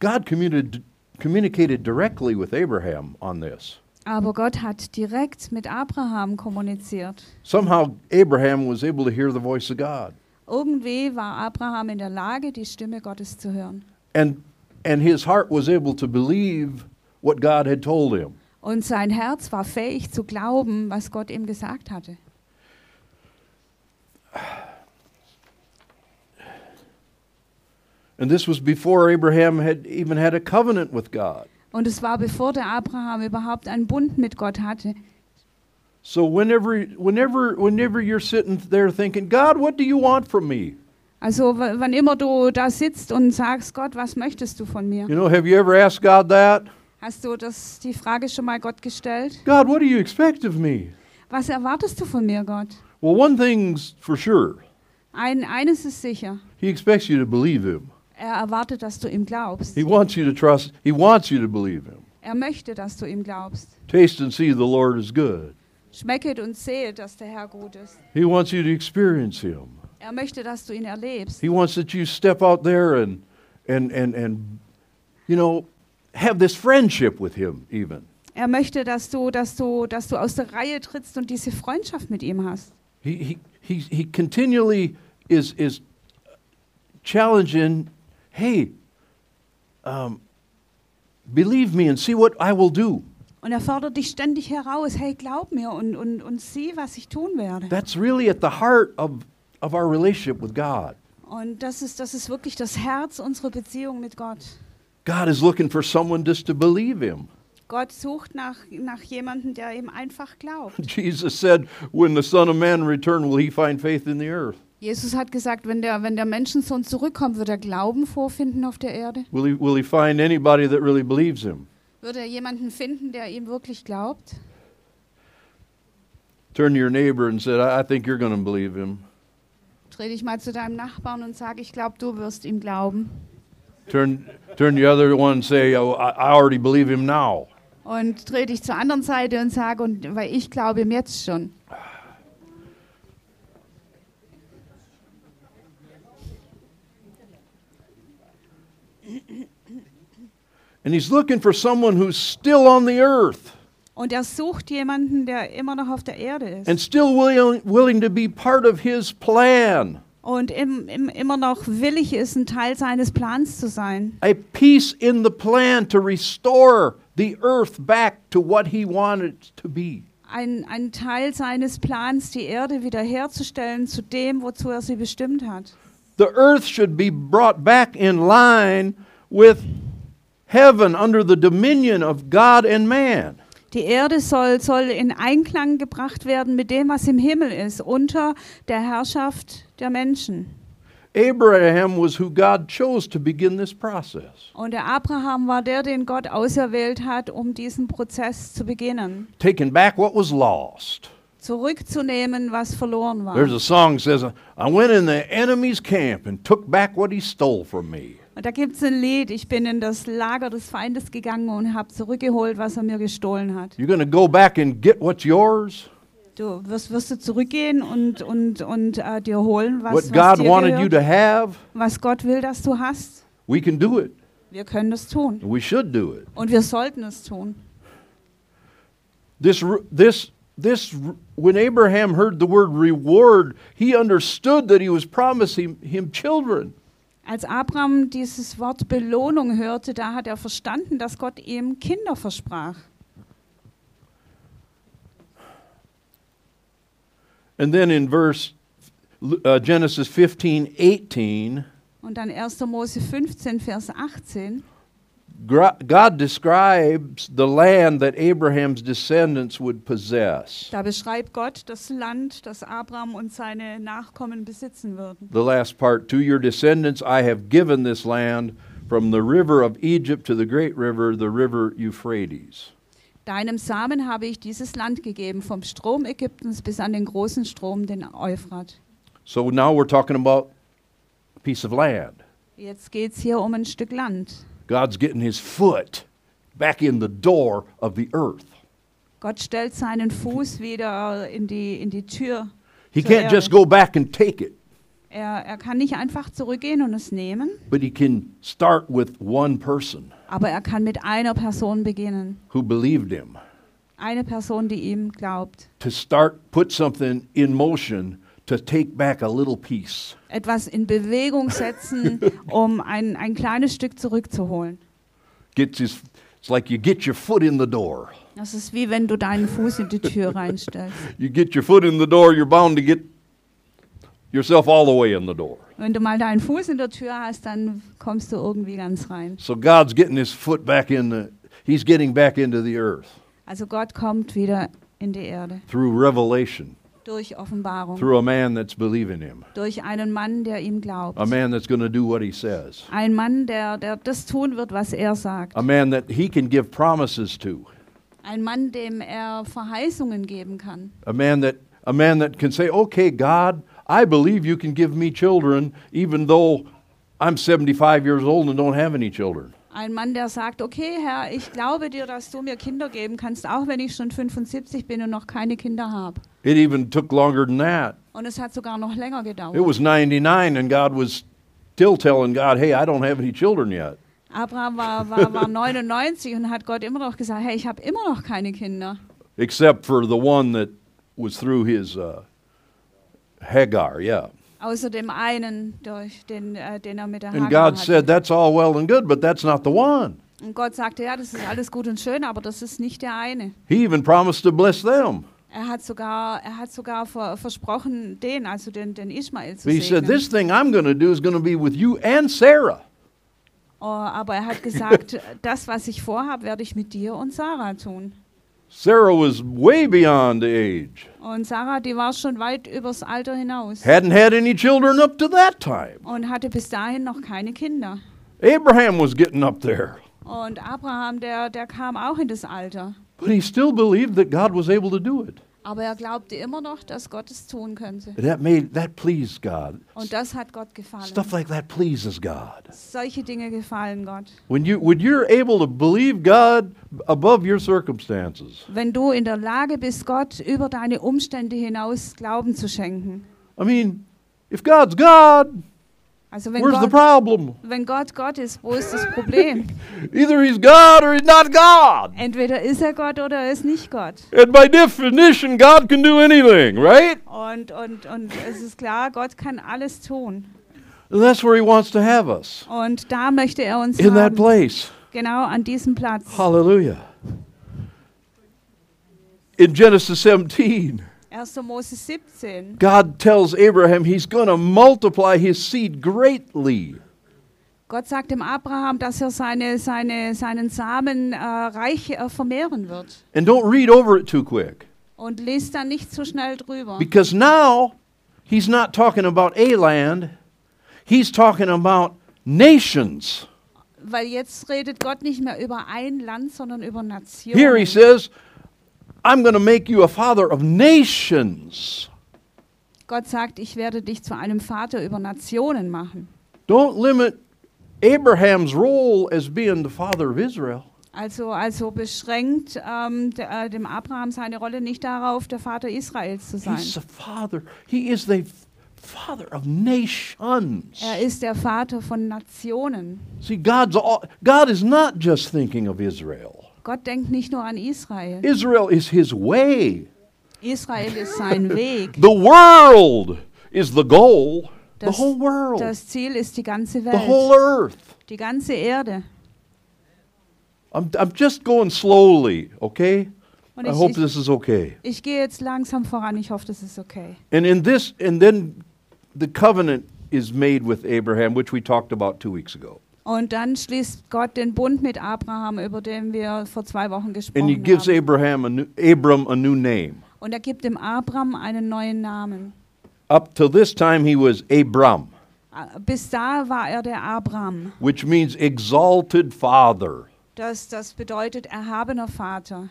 God communicated, communicated directly with Abraham on this. Aber Gott hat direkt mit Abraham kommuniziert. Somehow, Abraham was able to hear the voice of God. Irgendwie war Abraham in der Lage, die Stimme Gottes zu hören. And, and his heart was able to believe what God had told him. Und sein Herz war fähig zu glauben, was Gott ihm gesagt hatte. And this was before Abraham had even had a covenant with God. Und es war bevor der Abraham überhaupt einen Bund mit Gott hatte. So whenever whenever whenever you're sitting there thinking, God, what do you want from me? Also wann immer du da sitzt und sagst, Gott, was möchtest du von mir? You know, have you ever asked God that? Hast du das, die Frage schon mal Gott gestellt? God, what do you expect of me? Was erwartest du von mir, Gott? Well, one thing's for sure. Ein, eines ist sicher. He expects you to believe him. Er erwartet, dass du ihm glaubst. He wants you to trust. He wants you to believe him. Er möchte, dass du ihm glaubst. Taste and see the Lord is good. Schmecket und sehet, dass der Herr gut ist. He wants you to experience him. Er möchte, dass du ihn erlebst. He wants that you step out there and and and and you know have this friendship with him even. Er möchte, dass du, dass du, dass du aus der Reihe trittst und diese Freundschaft mit ihm hast. He he he, he continually is is challenging, hey, um, believe me and see what I will do. Und er fordert dich ständig heraus, hey, glaub mir und, und, und sieh, was ich tun werde. That's really at the heart of of our relationship with God. Und das ist, das ist wirklich das Herz unserer Beziehung mit Gott. God is looking for someone just to believe him. Gott sucht nach, nach jemandem, der ihm einfach glaubt. Jesus said, When the Son of Man return, will he find faith in the earth? Jesus hat gesagt, wenn der, wenn der Menschensohn zurückkommt, wird er Glauben vorfinden auf der Erde? Will he, will he find anybody that really believes him? Wird er jemanden finden, der ihm wirklich glaubt? Turn to your neighbor and say, I, I think you're going to believe him. Dreh dich mal zu deinem Nachbarn und sag, ich glaube, du wirst ihm glauben. Turn, turn to the other one and say, oh, I, I already believe him now. Und dreh dich zur anderen Seite und sag, und, weil ich glaube ihm jetzt schon. And he's looking for someone who's still on the earth Und er sucht jemanden, der immer noch auf der Erde ist. and still willing, willing to be part of his plan. und im, im, immer noch willig ist, ein Teil seines Plans zu sein. A piece in the plan to restore the earth back to what he wanted to be. Ein, ein Teil seines Plans, die Erde wiederherzustellen zu dem, wozu er sie bestimmt hat. The earth should be brought back in line with heaven under the dominion of God and man. Die Erde soll, soll in Einklang gebracht werden mit dem, was im Himmel ist, unter der Herrschaft der Menschen. Abraham was who God chose to begin this process, Und der Abraham war der, den Gott auserwählt hat, um diesen Prozess zu beginnen. taking back what was lost. Zurückzunehmen, was verloren war. There's a song that says, I went in the enemy's camp and took back what he stole from me. Und da gibt es ein Lied, ich bin in das Lager des Feindes gegangen und habe zurückgeholt, was er mir gestohlen hat. You're to go back and get what's yours? Du wirst, wirst du zurückgehen und, und, und äh, dir holen, was, What was God dir wanted you gehört, to have? was Gott will, dass du hast. We can do it. Wir können das tun. We should do it. Und wir sollten es tun. This, this, this, when Abraham heard the word reward, he understood that he was promising him children. Als Abraham dieses Wort Belohnung hörte, da hat er verstanden, dass Gott ihm Kinder versprach. And then in verse uh, Genesis 15, 18, Und dann 1. Mose 15, Vers 18, Gra- God describes the land that Abraham's descendants would possess. da beschreibt Gott das Land, das Abraham und seine Nachkommen besitzen würden. The last part, to your descendants I have given this land from the river of Egypt to the great river, the river Euphrates. Deinem Samen habe ich dieses Land gegeben, vom Strom Ägyptens bis an den großen Strom, den Euphrat. So now we're talking about a piece of land. Jetzt geht es hier um ein Stück Land. God's getting his foot back in the door of the earth. Gott stellt seinen Fuß wieder in die, in die Tür. He can't Erde. just go back and take it, Er, er kann nicht einfach zurückgehen und es nehmen, but he can start with one person aber er kann mit einer Person beginnen. who believed him Eine Person, die ihm glaubt. to start put something in motion to take back a little piece. Etwas in Bewegung setzen, um ein, ein kleines Stück zurückzuholen. Gets his it's like you get your foot in the door. Das ist wie wenn du deinen Fuß in die Tür reinstellst. You get your foot in the door, you're bound to get yourself all the way in the door. Wenn du mal deinen Fuß in der Tür hast, dann kommst du irgendwie ganz rein. So God's getting his foot back in the, he's getting back into the earth Also Gott kommt wieder in die Erde through revelation, durch Offenbarung, through a man that's believing him, durch einen Mann, der ihm glaubt. a man that's going to do what he says, Ein Mann, der, der das tun wird, was er sagt. a man that he can give promises to, Ein Mann, dem er Verheißungen geben kann. a man that, a man that can say, okay, God, I believe you can give me children even though I'm 75 years old and don't have any children. Ein Mann, der sagt, okay Herr, ich glaube dir, dass du mir Kinder geben kannst, auch wenn ich schon 75 bin und noch keine Kinder habe. It even took longer than that. Und es hat sogar noch länger It gedauert. was 99 and God was still telling God, hey, I don't have any children yet. Abraham war, war, war 99 und hat Gott immer noch gesagt, hey, ich habe immer noch keine Kinder. except for the one that was through his uh, Hagar, yeah. Außer dem einen, durch den, äh, den er mit der And Hagar God hatte. said, That's all well and good, but that's not the one. Und Gott sagte, ja, das ist alles gut und schön, aber das ist nicht der eine. He even promised to bless them. Er hat sogar, er hat sogar ver, versprochen, den, also den, den Ismael zu But he said, segnen. This thing I'm going to do is going to be with you and Sarah. Oh, aber er hat gesagt, das, was ich vorhabe, werde ich mit dir und Sarah tun. Sarah was way beyond the age, Und Sarah, die war schon weit übers Alter hinaus hadn't had any children up to that time. und hatte bis dahin noch keine Kinder. Abraham was getting up there. Und Abraham, der, der kam auch in das Alter. But he still believed that God was able to do it. Aber er glaubte immer noch, dass Gott es tun könnte. And that made that pleased God. Und das hat Gott gefallen. Stuff like that pleases God. Solche Dinge gefallen Gott. When you when you're able to believe God above your circumstances. Wenn du in der Lage bist, Gott über deine Umstände hinaus Glauben zu schenken. I mean, if God's God, Also wenn where's the Gott, problem? wenn Gott Gott ist, wo ist das Problem? Either he's God or he's not God. Entweder ist er Gott oder er ist nicht Gott. And by definition, God can do anything, right? Und, und, und es ist klar, Gott kann alles tun. And that's where he wants to have us. Und da möchte er uns In that place. genau an diesem Platz. Hallelujah. In Genesis 17, 1. Mose 17. God tells Abraham he's going to multiply his seed greatly. Gott sagt dem Abraham, dass er seine, seine, seinen Samen äh, reich äh, vermehren wird. And don't read over it too quick. Und liest dann nicht zu schnell drüber. Because now he's not talking about a land, he's talking about nations. Weil jetzt redet Gott nicht mehr über ein Land, sondern über Nationen. Here he says, I'm going to make you a father of nations. Gott sagt, ich werde dich zu einem Vater über Nationen machen. Don't limit Abraham's role as being the father of Israel. Also, also beschränkt ähm, de, äh, dem Abraham seine Rolle nicht darauf, der Vater Israels zu sein. He's the father. He is the father of nations. Er ist der Vater von Nationen. See, God's all, God is not just thinking of Israel. Gott denkt nicht nur an Israel. Israel is his way. Israel ist sein Weg. The world is the goal. The Das, whole world. das Ziel ist die ganze The whole Welt, earth. die ganze Erde. I'm, I'm just going slowly, okay? Und I ich, hope ich, this is okay. ich gehe jetzt langsam voran. Ich hoffe, das ist okay. And in this, and then the covenant is made with Abraham, which we talked about two weeks ago. Und dann schließt Gott den Bund mit Abraham, über den wir vor zwei Wochen And he gesprochen gives haben. Abraham a new, Abram a new name. Und er gibt dem Abraham einen neuen Namen. Up till this time, he was Abram, Bis da war er der Abraham. which means exalted father. Das, das bedeutet erhabener Vater.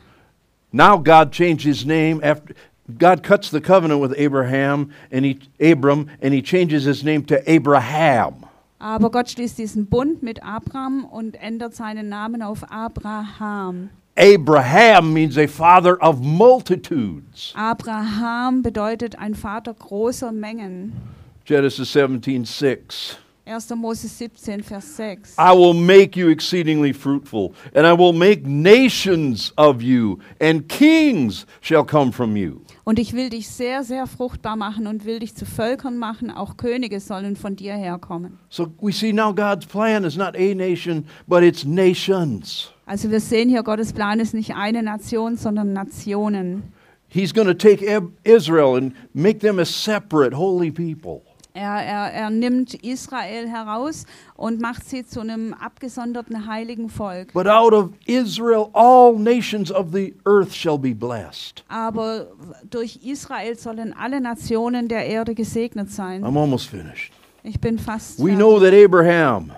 Now God changed his name after God cuts the covenant with Abraham and he Abram and he changes his name to Abraham. Aber Gott schließt diesen Bund mit Abraham und ändert seinen Namen auf Abraham. Abraham means a father of multitudes. Abraham bedeutet ein Vater großer Mengen. Genesis 17:6. 1. Mose 17, Vers 6. I will make you exceedingly fruitful, and I will make nations of you, and kings shall come from you. Und ich will dich sehr, sehr fruchtbar machen und will dich zu Völkern machen. Auch Könige sollen von dir herkommen. So we see now God's plan is not a nation, but it's nations. Also wir sehen hier, Gottes Plan ist nicht eine Nation, sondern Nationen. He's going to take Israel and make them a separate, holy people. Er, er, er nimmt Israel heraus und macht sie zu einem abgesonderten heiligen Volk. But out of Israel, all nations of the earth shall be blessed. Aber durch Israel sollen alle Nationen der Erde gesegnet sein. I'm almost finished. Ich bin fast. We fertig. know that Abraham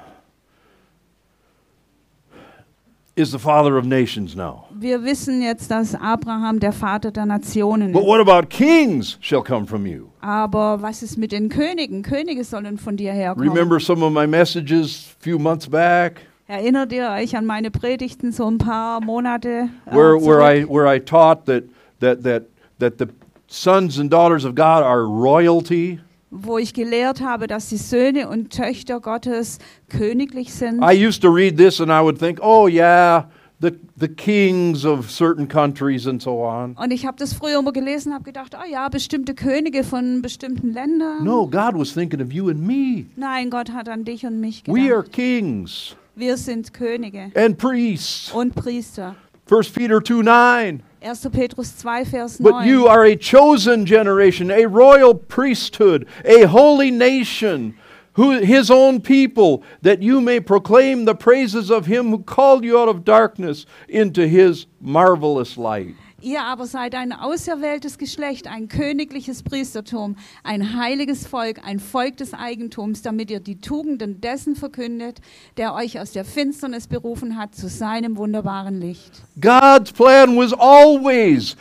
is the father of nations now. Wir wissen jetzt, dass Abraham der Vater der Nationen But ist. what about kings shall come from you? Aber was ist mit den Königen? Könige sollen von dir herkommen. Remember some of my messages few months back Erinnert ihr euch an meine Predigten so ein paar Monate äh, where, where, I, where I taught that, that, that, that the sons and daughters of God are royalty? Wo ich gelehrt habe, dass die Söhne und Töchter Gottes königlich sind? I used to read this and I would think, oh, yeah, the, the kings of certain countries and so on. Und ich habe das früher immer gelesen, habe gedacht, oh ja, bestimmte Könige von bestimmten Ländern. No, God was thinking of you and me. Nein, Gott hat an dich und mich We are gedacht. kings Wir sind Könige and priests. und Priester. 1 Peter 2 9. 1. Petrus 2, Vers But you are a chosen generation, a royal priesthood, a holy nation, who, his own people, that you may proclaim the praises of him who called you out of darkness into his marvelous light. Ihr aber seid ein auserwähltes Geschlecht, ein königliches Priestertum, ein heiliges Volk, ein Volk des Eigentums, damit ihr die Tugenden dessen verkündet, der euch aus der Finsternis berufen hat zu seinem wunderbaren Licht. God's plan was always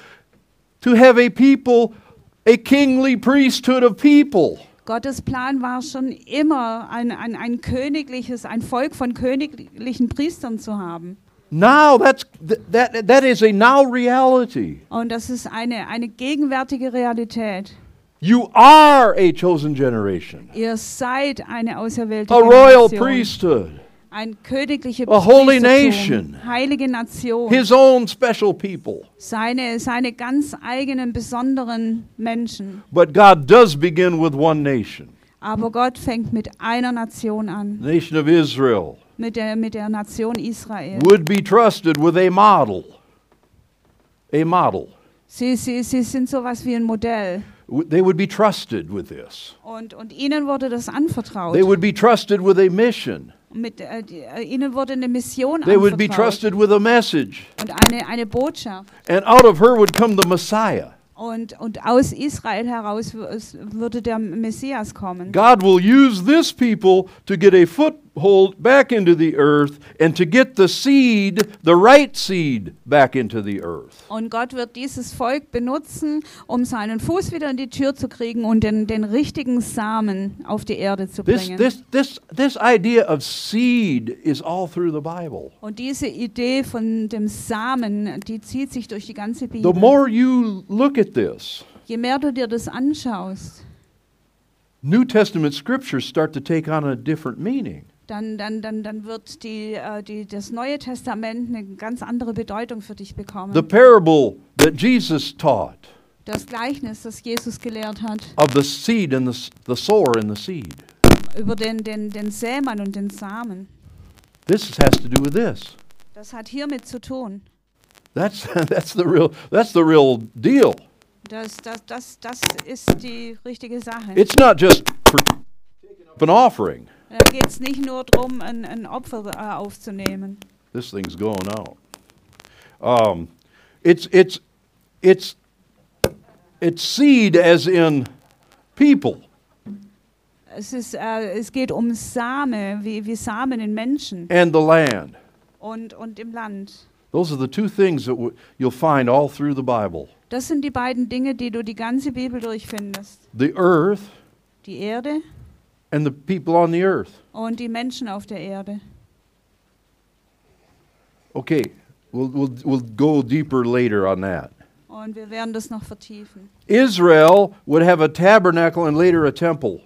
to have a people, a kingly priesthood of people. Gottes Plan war schon immer, ein, ein, ein königliches, ein Volk von königlichen Priestern zu haben. Now that's th- that that is a now reality. Und das ist eine, eine gegenwärtige Realität. You are a chosen generation, Ihr seid eine auserwählte a royal priesthood, ein königliches a holy nation. heilige Nation, his own special people. seine, seine ganz eigenen besonderen Menschen. But God does begin with one nation, Aber Gott fängt mit einer Nation an, nation of Israel. Mit der, mit der Nation Israel. Would be trusted with a model. A model. Sie, sie, sie sind sowas wie ein Modell. W- They would be trusted with this. Und, und ihnen wurde das anvertraut. They would be trusted with a mission. Mit, äh, die, äh, ihnen wurde eine Mission They would be anvertraut trusted with a message. und eine, eine Botschaft. And out of her would come the Messiah. Und, und aus Israel heraus w- es würde der Messias kommen. God will use this people to get a foothold back into the earth and to get the seed, the right seed, back into the earth. Und Gott wird dieses Volk benutzen, um seinen Fuß wieder in die Tür zu kriegen und den, den richtigen Samen auf die Erde zu This, bringen. this, this, this idea of seed is all through the Bible. Und diese Idee von dem Samen, die zieht sich durch die ganze Bibel. The more you look at this, Je mehr du dir das anschaust, New Testament scriptures start to take on a different meaning. Dann, dann, dann, dann wird die, äh, die, das Neue Testament eine ganz andere Bedeutung für dich bekommen. The parable that Jesus taught das Gleichnis, das Jesus gelehrt hat, of the seed and the, the sower and the seed. über den, den, den Sämann und den Samen, This has to do with this. das hat hiermit zu tun. That's, that's, the, real, that's the real deal. Das, das, das, das ist die richtige Sache. It's not just for an offering. Da geht es nicht nur darum, ein, ein Opfer äh, aufzunehmen. This thing's going out. Um, it's, it's, it's, it's seed as in people. Es, ist, äh, es geht um Same, wie, wie Samen in Menschen and the land. und, und im Land. Those are the two things that you'll find all through the Bible Das sind die beiden Dinge, die du die ganze Bibel durchfindest. the earth Die Erde and the people on the earth. und die Menschen auf der Erde. Okay, we'll, we'll, we'll go deeper later on that. Und wir werden das noch vertiefen. Israel would have a tabernacle and later a temple.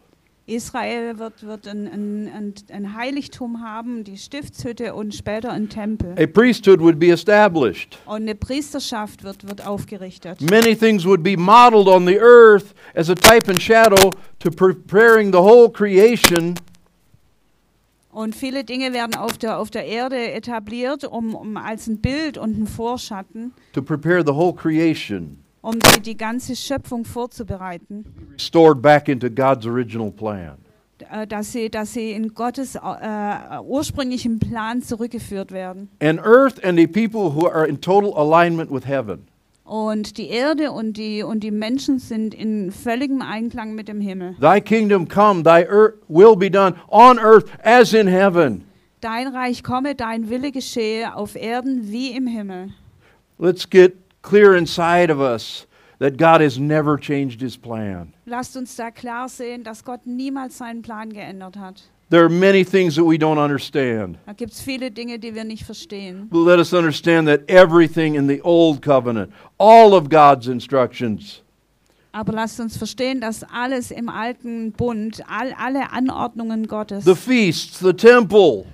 Israel wird, wird ein, ein, ein, Heiligtum haben, die Stiftshütte und später ein Tempel. A priesthood would be established. Und eine Priesterschaft wird, wird aufgerichtet. Many things would be modeled on the earth as a type and shadow to preparing the whole creation Und viele Dinge werden auf der, auf der Erde etabliert, um, um als ein Bild und ein Vorschatten, to prepare the whole creation um die, die ganze Schöpfung vorzubereiten, restored back into God's original plan. äh, dass sie, dass sie in Gottes äh, ursprünglichen Plan zurückgeführt werden. And earth and the people who are in total alignment with heaven. Und die Erde und die, und die Menschen sind in völligem Einklang mit dem Himmel. Thy kingdom come, thy earth will be done on earth as in heaven. Dein Reich komme, dein Wille geschehe auf Erden wie im Himmel. Let's get clear inside of us that God has never changed his plan. Lasst uns da klar sehen, dass Gott niemals seinen Plan geändert hat. There are many things that we don't understand. Da gibt es viele Dinge, die wir nicht verstehen. But let us understand that everything in the old covenant, all of God's instructions, Aber lasst uns verstehen, dass alles im alten Bund, all, alle Anordnungen Gottes, the feasts, the temple,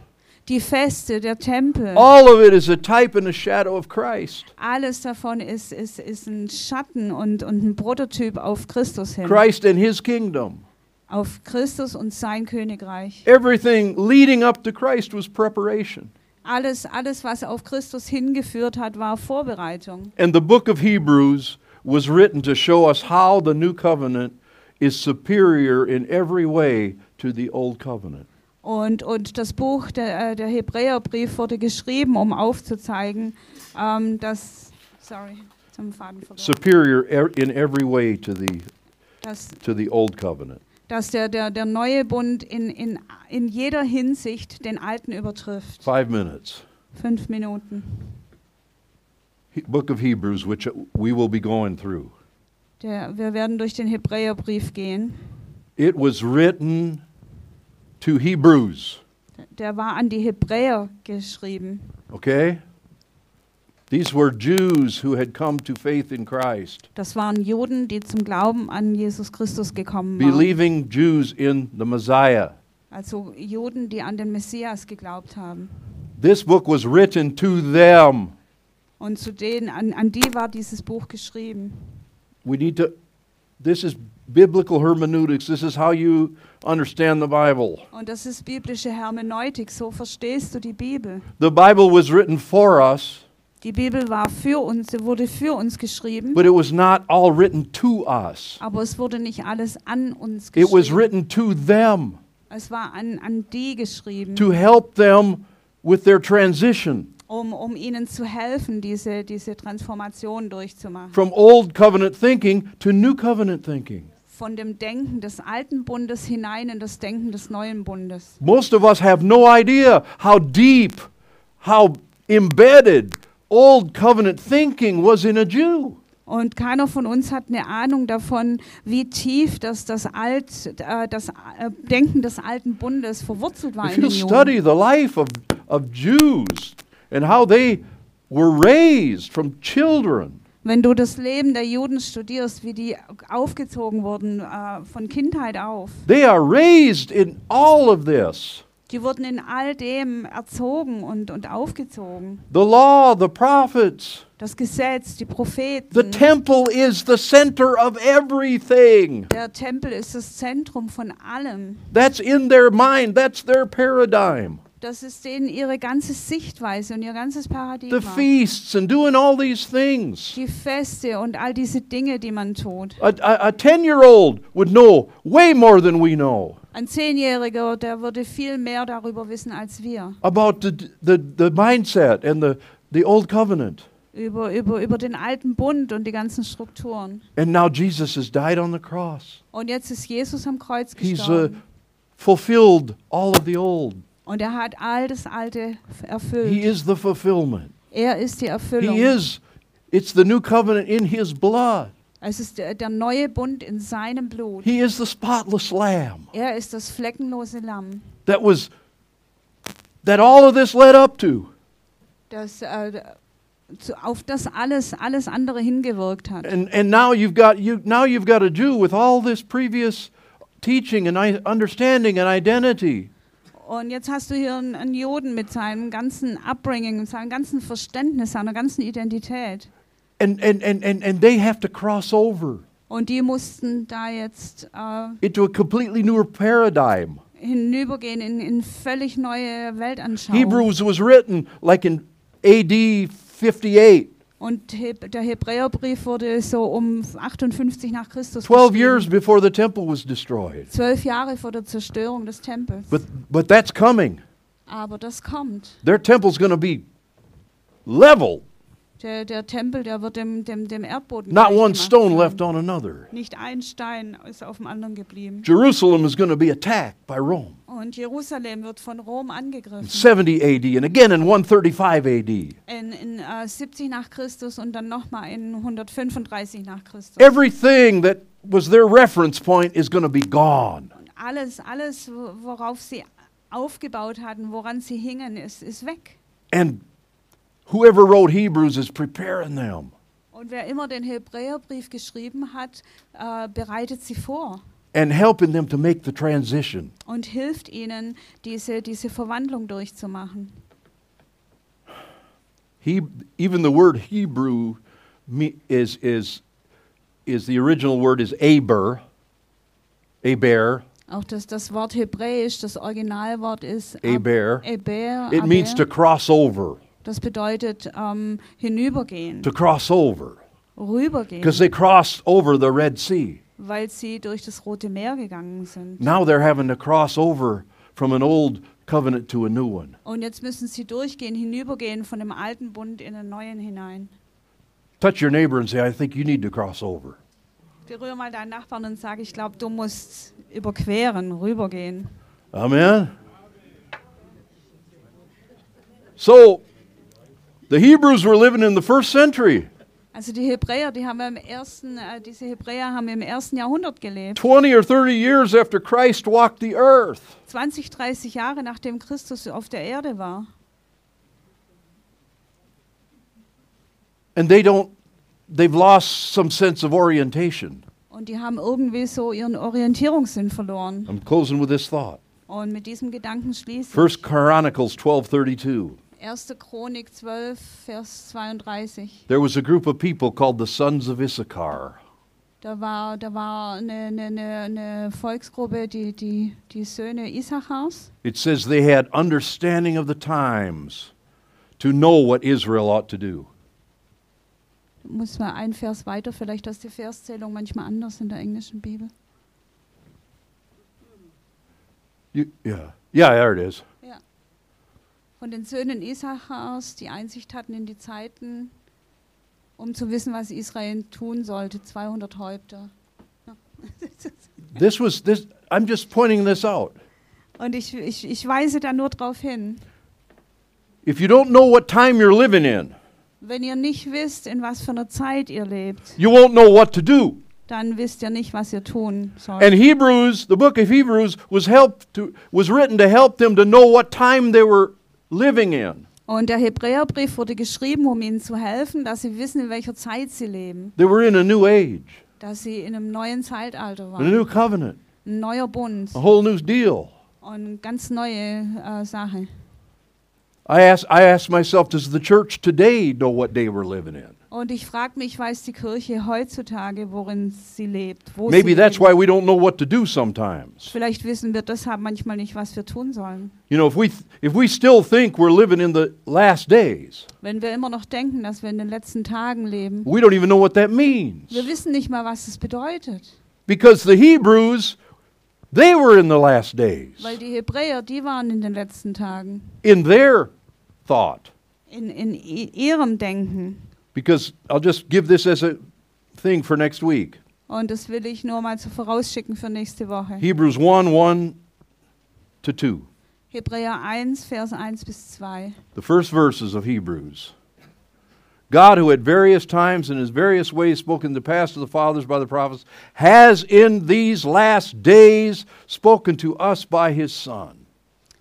die Feste, der Tempel, all of it is a type and a shadow of Christ. alles davon ist, ist, ist ein Schatten und, und ein Prototyp auf Christus hin. Christ and his kingdom. Auf Christus und sein Königreich. Everything leading up to Christ was preparation. Alles, alles, was auf Christus hingeführt hat, war Vorbereitung. And the book of Hebrews was written to show us how the new covenant is superior in every way to the old covenant. Und, und das Buch, der, äh, der Hebräerbrief, wurde geschrieben, um aufzuzeigen, ähm, dass, sorry, zum Faden verloren, Superior er- in every way to the, dass, to the old covenant. dass der, der, der neue Bund in, in, in jeder Hinsicht den alten übertrifft. Five minutes. Fünf Minuten. He- Book of Hebrews, which we will be going through. Der, wir werden durch den Hebräerbrief gehen. It was written to Hebrews, Der war an die Hebräer geschrieben. okay? These were Jews who had come to faith in Christ, Das waren Juden, die zum Glauben an Jesus Christus gekommen waren. believing Jews in the Messiah. Also Juden, die an den Messias geglaubt haben. This book was written to them. Und zu denen, an, an die war dieses Buch geschrieben. We need to, this is biblical hermeneutics. This is how you understand the Bible. Und das ist biblische Hermeneutik, so verstehst du die Bibel. The Bible was written for us, Die Bibel war für uns, sie wurde für uns geschrieben, but it was not all written to us. aber es wurde nicht alles an uns It was geschrieben. written to them Es war an, an die geschrieben, to help them with their transition um, um ihnen zu helfen, diese, diese Transformation durchzumachen. from old covenant thinking to new covenant thinking. Von dem Denken des alten Bundes hinein in das Denken des neuen Bundes. Most of us have no idea how deep, how embedded old covenant thinking was in a Jew. Und keiner von uns hat eine Ahnung davon, wie tief das, das, Alt, äh, das äh, Denken des alten Bundes verwurzelt war If in den Juden. study the life of, of Jews and how they were raised from children, Wenn du das Leben der Juden studierst, wie die aufgezogen wurden äh, von Kindheit auf, they are raised in all of this. die wurden in all dem erzogen und, und aufgezogen. The law, the prophets, Das Gesetz, die the Propheten, temple is the center of everything. der Tempel ist das Zentrum von allem. That's in their mind, that's their paradigm. Das ist denen ihre ganze Sichtweise und ihr ganzes The Paradigma. feasts and doing all these things. Die Feste und all diese Dinge, die man tut. A, a, a 10 year old would know way more than we know Ein Zehnjähriger, der würde viel mehr darüber wissen als wir. about the, the, the mindset and the, the old covenant. Über, über, über den alten Bund und die ganzen Strukturen. And now Jesus has died on the cross. Und jetzt ist Jesus am Kreuz He's uh, gestorben. fulfilled all of the old. Und er hat all das Alte f- He erfüllt. is the fulfillment. Er ist die Erfüllung. He is, it's the new covenant in His blood. Es ist der, der neue Bund in seinem Blut. He is the spotless Lamb Er ist das fleckenlose Lamm, that was, that all of this led up to. das äh, zu, auf das alles, alles andere hingewirkt hat. And, and now you've got, you, now you've got a Jew with all this previous teaching and understanding and identity. Und jetzt hast du hier einen, einen Juden mit seinem ganzen Upbringing, mit seinem ganzen Verständnis, seiner ganzen Identität. And, and, and, and, and they have to cross over Und die mussten da jetzt äh, into a completely newer paradigm. hinübergehen in, in völlig neue Weltanschauung. Hebrews was written like in AD 58. Und der Hebräerbrief wurde so um 58 nach Christus 12 years before the temple was destroyed. Zwölf Jahre vor der Zerstörung des Tempels. But, but that's coming. Aber das kommt. Their temple's going to be level, Der, der Tempel, der wird dem, dem, dem Erdboden not one stone left on another. Nicht ein Stein ist auf dem anderen geblieben. Jerusalem is going to be attacked by Rome. Und Jerusalem wird von Rom angegriffen. 70 AD and again in 135 AD. In, in äh, 70 nach Christus und dann nochmal in 135 nach Christus. Everything that was their reference point is going to be gone. Und alles, alles, wo- worauf sie aufgebaut hatten, woran sie hingen, ist, ist weg. And whoever wrote Hebrews is preparing them. Und wer immer den Hebräerbrief geschrieben hat, äh, bereitet sie vor and helping them to make the transition. und hilft ihnen, diese, diese Verwandlung durchzumachen. He, even the word Hebrew is, is, is the original word is Aber, Aber, Auch das, das Wort Hebräisch, das Originalwort ist Ab- Aber. Eber. It means to cross over, Das bedeutet ähm, hinübergehen, to cross over, rübergehen, because they crossed over the Red Sea. weil sie durch das Rote Meer gegangen sind. Now they're having to cross over from an old covenant to a new one. Und jetzt müssen sie durchgehen, hinübergehen von dem alten Bund in den neuen hinein. Touch your neighbor and say, I think you need to cross over. Berühre mal deinen Nachbarn und sag, ich glaube, du musst überqueren, rübergehen. Amen. So, the Hebrews were living in the first century. Also die Hebräer, die haben im ersten, äh, diese Hebräer haben im ersten Jahrhundert gelebt. 20 or 30 years after Christ walked the earth. 20, 30 Jahre nachdem Christus auf der Erde war. And they don't, they've lost some sense of orientation. Und die haben irgendwie so ihren Orientierungssinn verloren. I'm closing with this thought. Und mit diesem Gedanken schließe ich. First Chronicles 12:32. 1. Chronik 12, Vers 32. There was a group of people called the sons of Issachar. Da war, da war eine, eine, eine, Volksgruppe, die, die, die Söhne Issachars. It says they had understanding of the times to know what Israel ought to do. Muss mal ein Vers weiter, vielleicht ist die Verszählung manchmal anders in der englischen Bibel. You, yeah. Yeah, there it is. Von den Söhnen Issachars, die Einsicht hatten in die Zeiten, um zu wissen, was Israel tun sollte. 200 Häupter. This was this I'm just pointing this out. Und ich, ich, ich weise da nur darauf hin. If you don't know what time you're living in, Wenn ihr nicht wisst, in was für einer Zeit ihr lebt, you won't know what to do. dann wisst ihr nicht, was ihr tun sollt. And Hebrews, the book of Hebrews was helped to was written to help them to know what time they were living in. Und der Hebräerbrief wurde geschrieben, um ihnen zu helfen, dass sie wissen, in welcher Zeit sie leben. They were in a new age, Dass sie in einem neuen Zeitalter a waren. new covenant, Ein neuer Bund. a whole new deal. Und ganz neue äh, Sache. I ask I ask myself, does the church today know what day we're living in? Und ich frage mich, weiß die Kirche heutzutage, worin sie lebt? Wo Maybe sie that's lebt? why we don't know what to do sometimes. Vielleicht wissen wir deshalb manchmal nicht, was wir tun sollen. You know, if we if we still think we're living in the last days, Wenn wir immer noch denken, dass wir in den letzten Tagen leben. we don't even know what that means. Wir wissen nicht mal, was es bedeutet. Because the Hebrews, they were in the last days Weil die Hebräer, die waren in den letzten Tagen. in their thought. In, in ihrem Denken. Because I'll just give this as a thing for next week. Und das will ich nur mal so vorausschicken für nächste Woche. Hebrews 1 1 to 2. Hebräer 1, Vers 1 bis 2. The first verses of Hebrews. God, who at various times and in various ways spoken in the past to the fathers by the prophets, has in these last days spoken to us by his Son.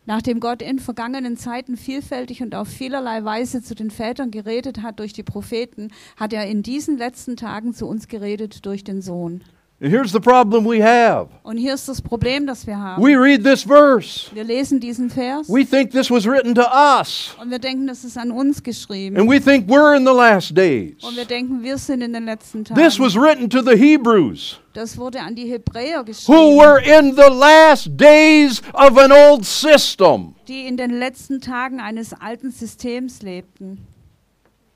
Nachdem Gott in vergangenen Zeiten vielfältig und auf vielerlei Weise zu den Vätern geredet hat durch die Propheten, hat er in diesen letzten Tagen zu uns geredet durch den Sohn. Here's the problem we have Und hier ist das Problem, das wir haben. we read this verse, Wir lesen diesen Vers we think this was written to us, und wir denken, das ist an uns geschrieben. and we think we're in the last days. Und wir denken, wir sind in den letzten This Tagen. was written to the Hebrews. Das wurde an die Hebräer who geschrieben, were in the last days of an old system. die in den letzten Tagen eines alten Systems lebten.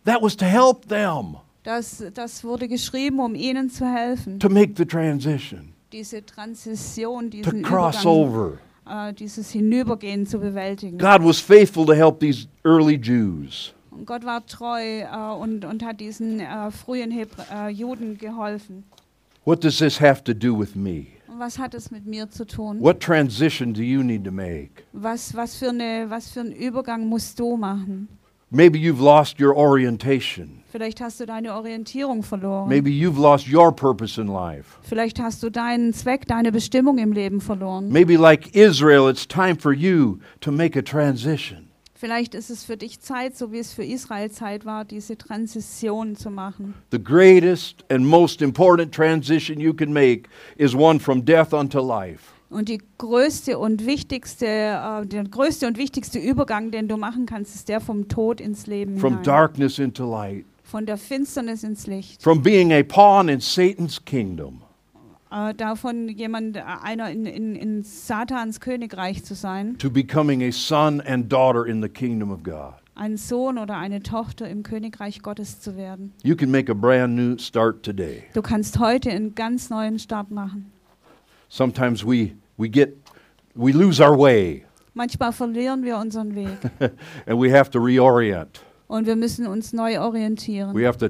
That was to help them Das, das wurde geschrieben, um ihnen zu helfen, to make the transition, diese Transition, to diesen cross Übergang, over. äh, dieses Hinübergehen zu bewältigen. God was faithful to help these early Jews. Und Gott war treu äh, und, und hat diesen äh, frühen Hebr äh, Juden geholfen. What does this have to do with me? Was hat es mit mir zu tun? What transition do you need to make? Was, was, für eine, was für einen Übergang musst du machen? Maybe you've lost your orientation. Vielleicht hast du deine Orientierung verloren. Maybe you've lost your purpose in life. Vielleicht hast du deinen Zweck, deine Bestimmung im Leben verloren. Maybe, like Israel, it's time for you to make a transition. Vielleicht ist es für dich Zeit, so wie es für Israel Zeit war, diese Transition zu machen. The greatest and most important transition you can make is one from death unto life. Und die größte und wichtigste, äh, der größte und wichtigste Übergang, den du machen kannst, ist der vom Tod ins Leben from hinein. darkness into light, Von der Finsternis ins Licht. from being a pawn in Satan's kingdom Äh, davon jemand, äh, einer in, in, in Satans Königreich zu sein. to becoming a son and daughter in the kingdom of God. Ein Sohn oder eine Tochter im Königreich Gottes zu werden. You can make a brand new start today. Du kannst heute einen ganz neuen Start machen. Sometimes we, we get we lose our way Manchmal verlieren wir unseren Weg and we have to reorient. und wir müssen uns neu orientieren. We have to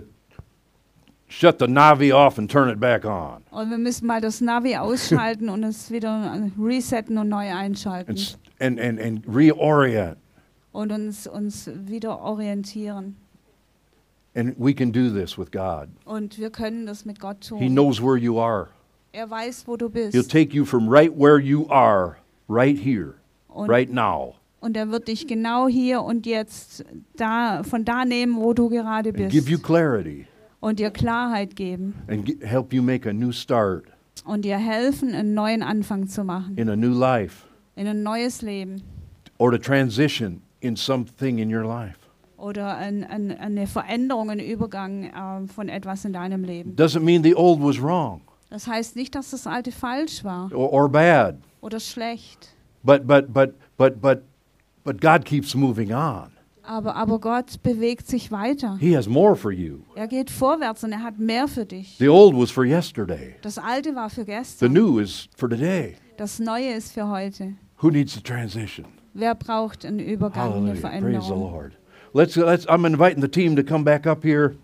shut the Navi off and turn it back on. Und wir müssen mal das Navi ausschalten und es wieder äh, resetten und neu einschalten And, and, and, reorient. und uns, uns wieder orientieren. And we can do this with God. Und wir können das mit Gott He knows where you are. Er weiß, wo du He'll bist. take you from right where you are, right here, Und, right now, und er wird dich genau hier und jetzt da, von da nehmen, wo du gerade and give you bist. clarity Und dir Klarheit geben. and help you make a new start Und dir helfen, einen neuen Anfang zu machen. in a new life In ein neues Leben. or to transition in something in your life. Oder ein, ein, eine Veränderung, einen Übergang äh, von etwas in deinem Leben. Doesn't mean the old was wrong Das heißt nicht, dass das Alte falsch war or, or bad, oder schlecht. but but but but but but God keeps moving on. Aber, aber Gott bewegt sich weiter. He has more for you. Er geht vorwärts und er hat mehr für dich. The old was for yesterday. Das Alte war für The gestern. new is for today. Das Neue ist für heute. Who needs the transition? Wer braucht einen Übergang, eine Hallelujah. Praise the Veränderung? Lord. Let's let's I'm inviting the team to come back up here.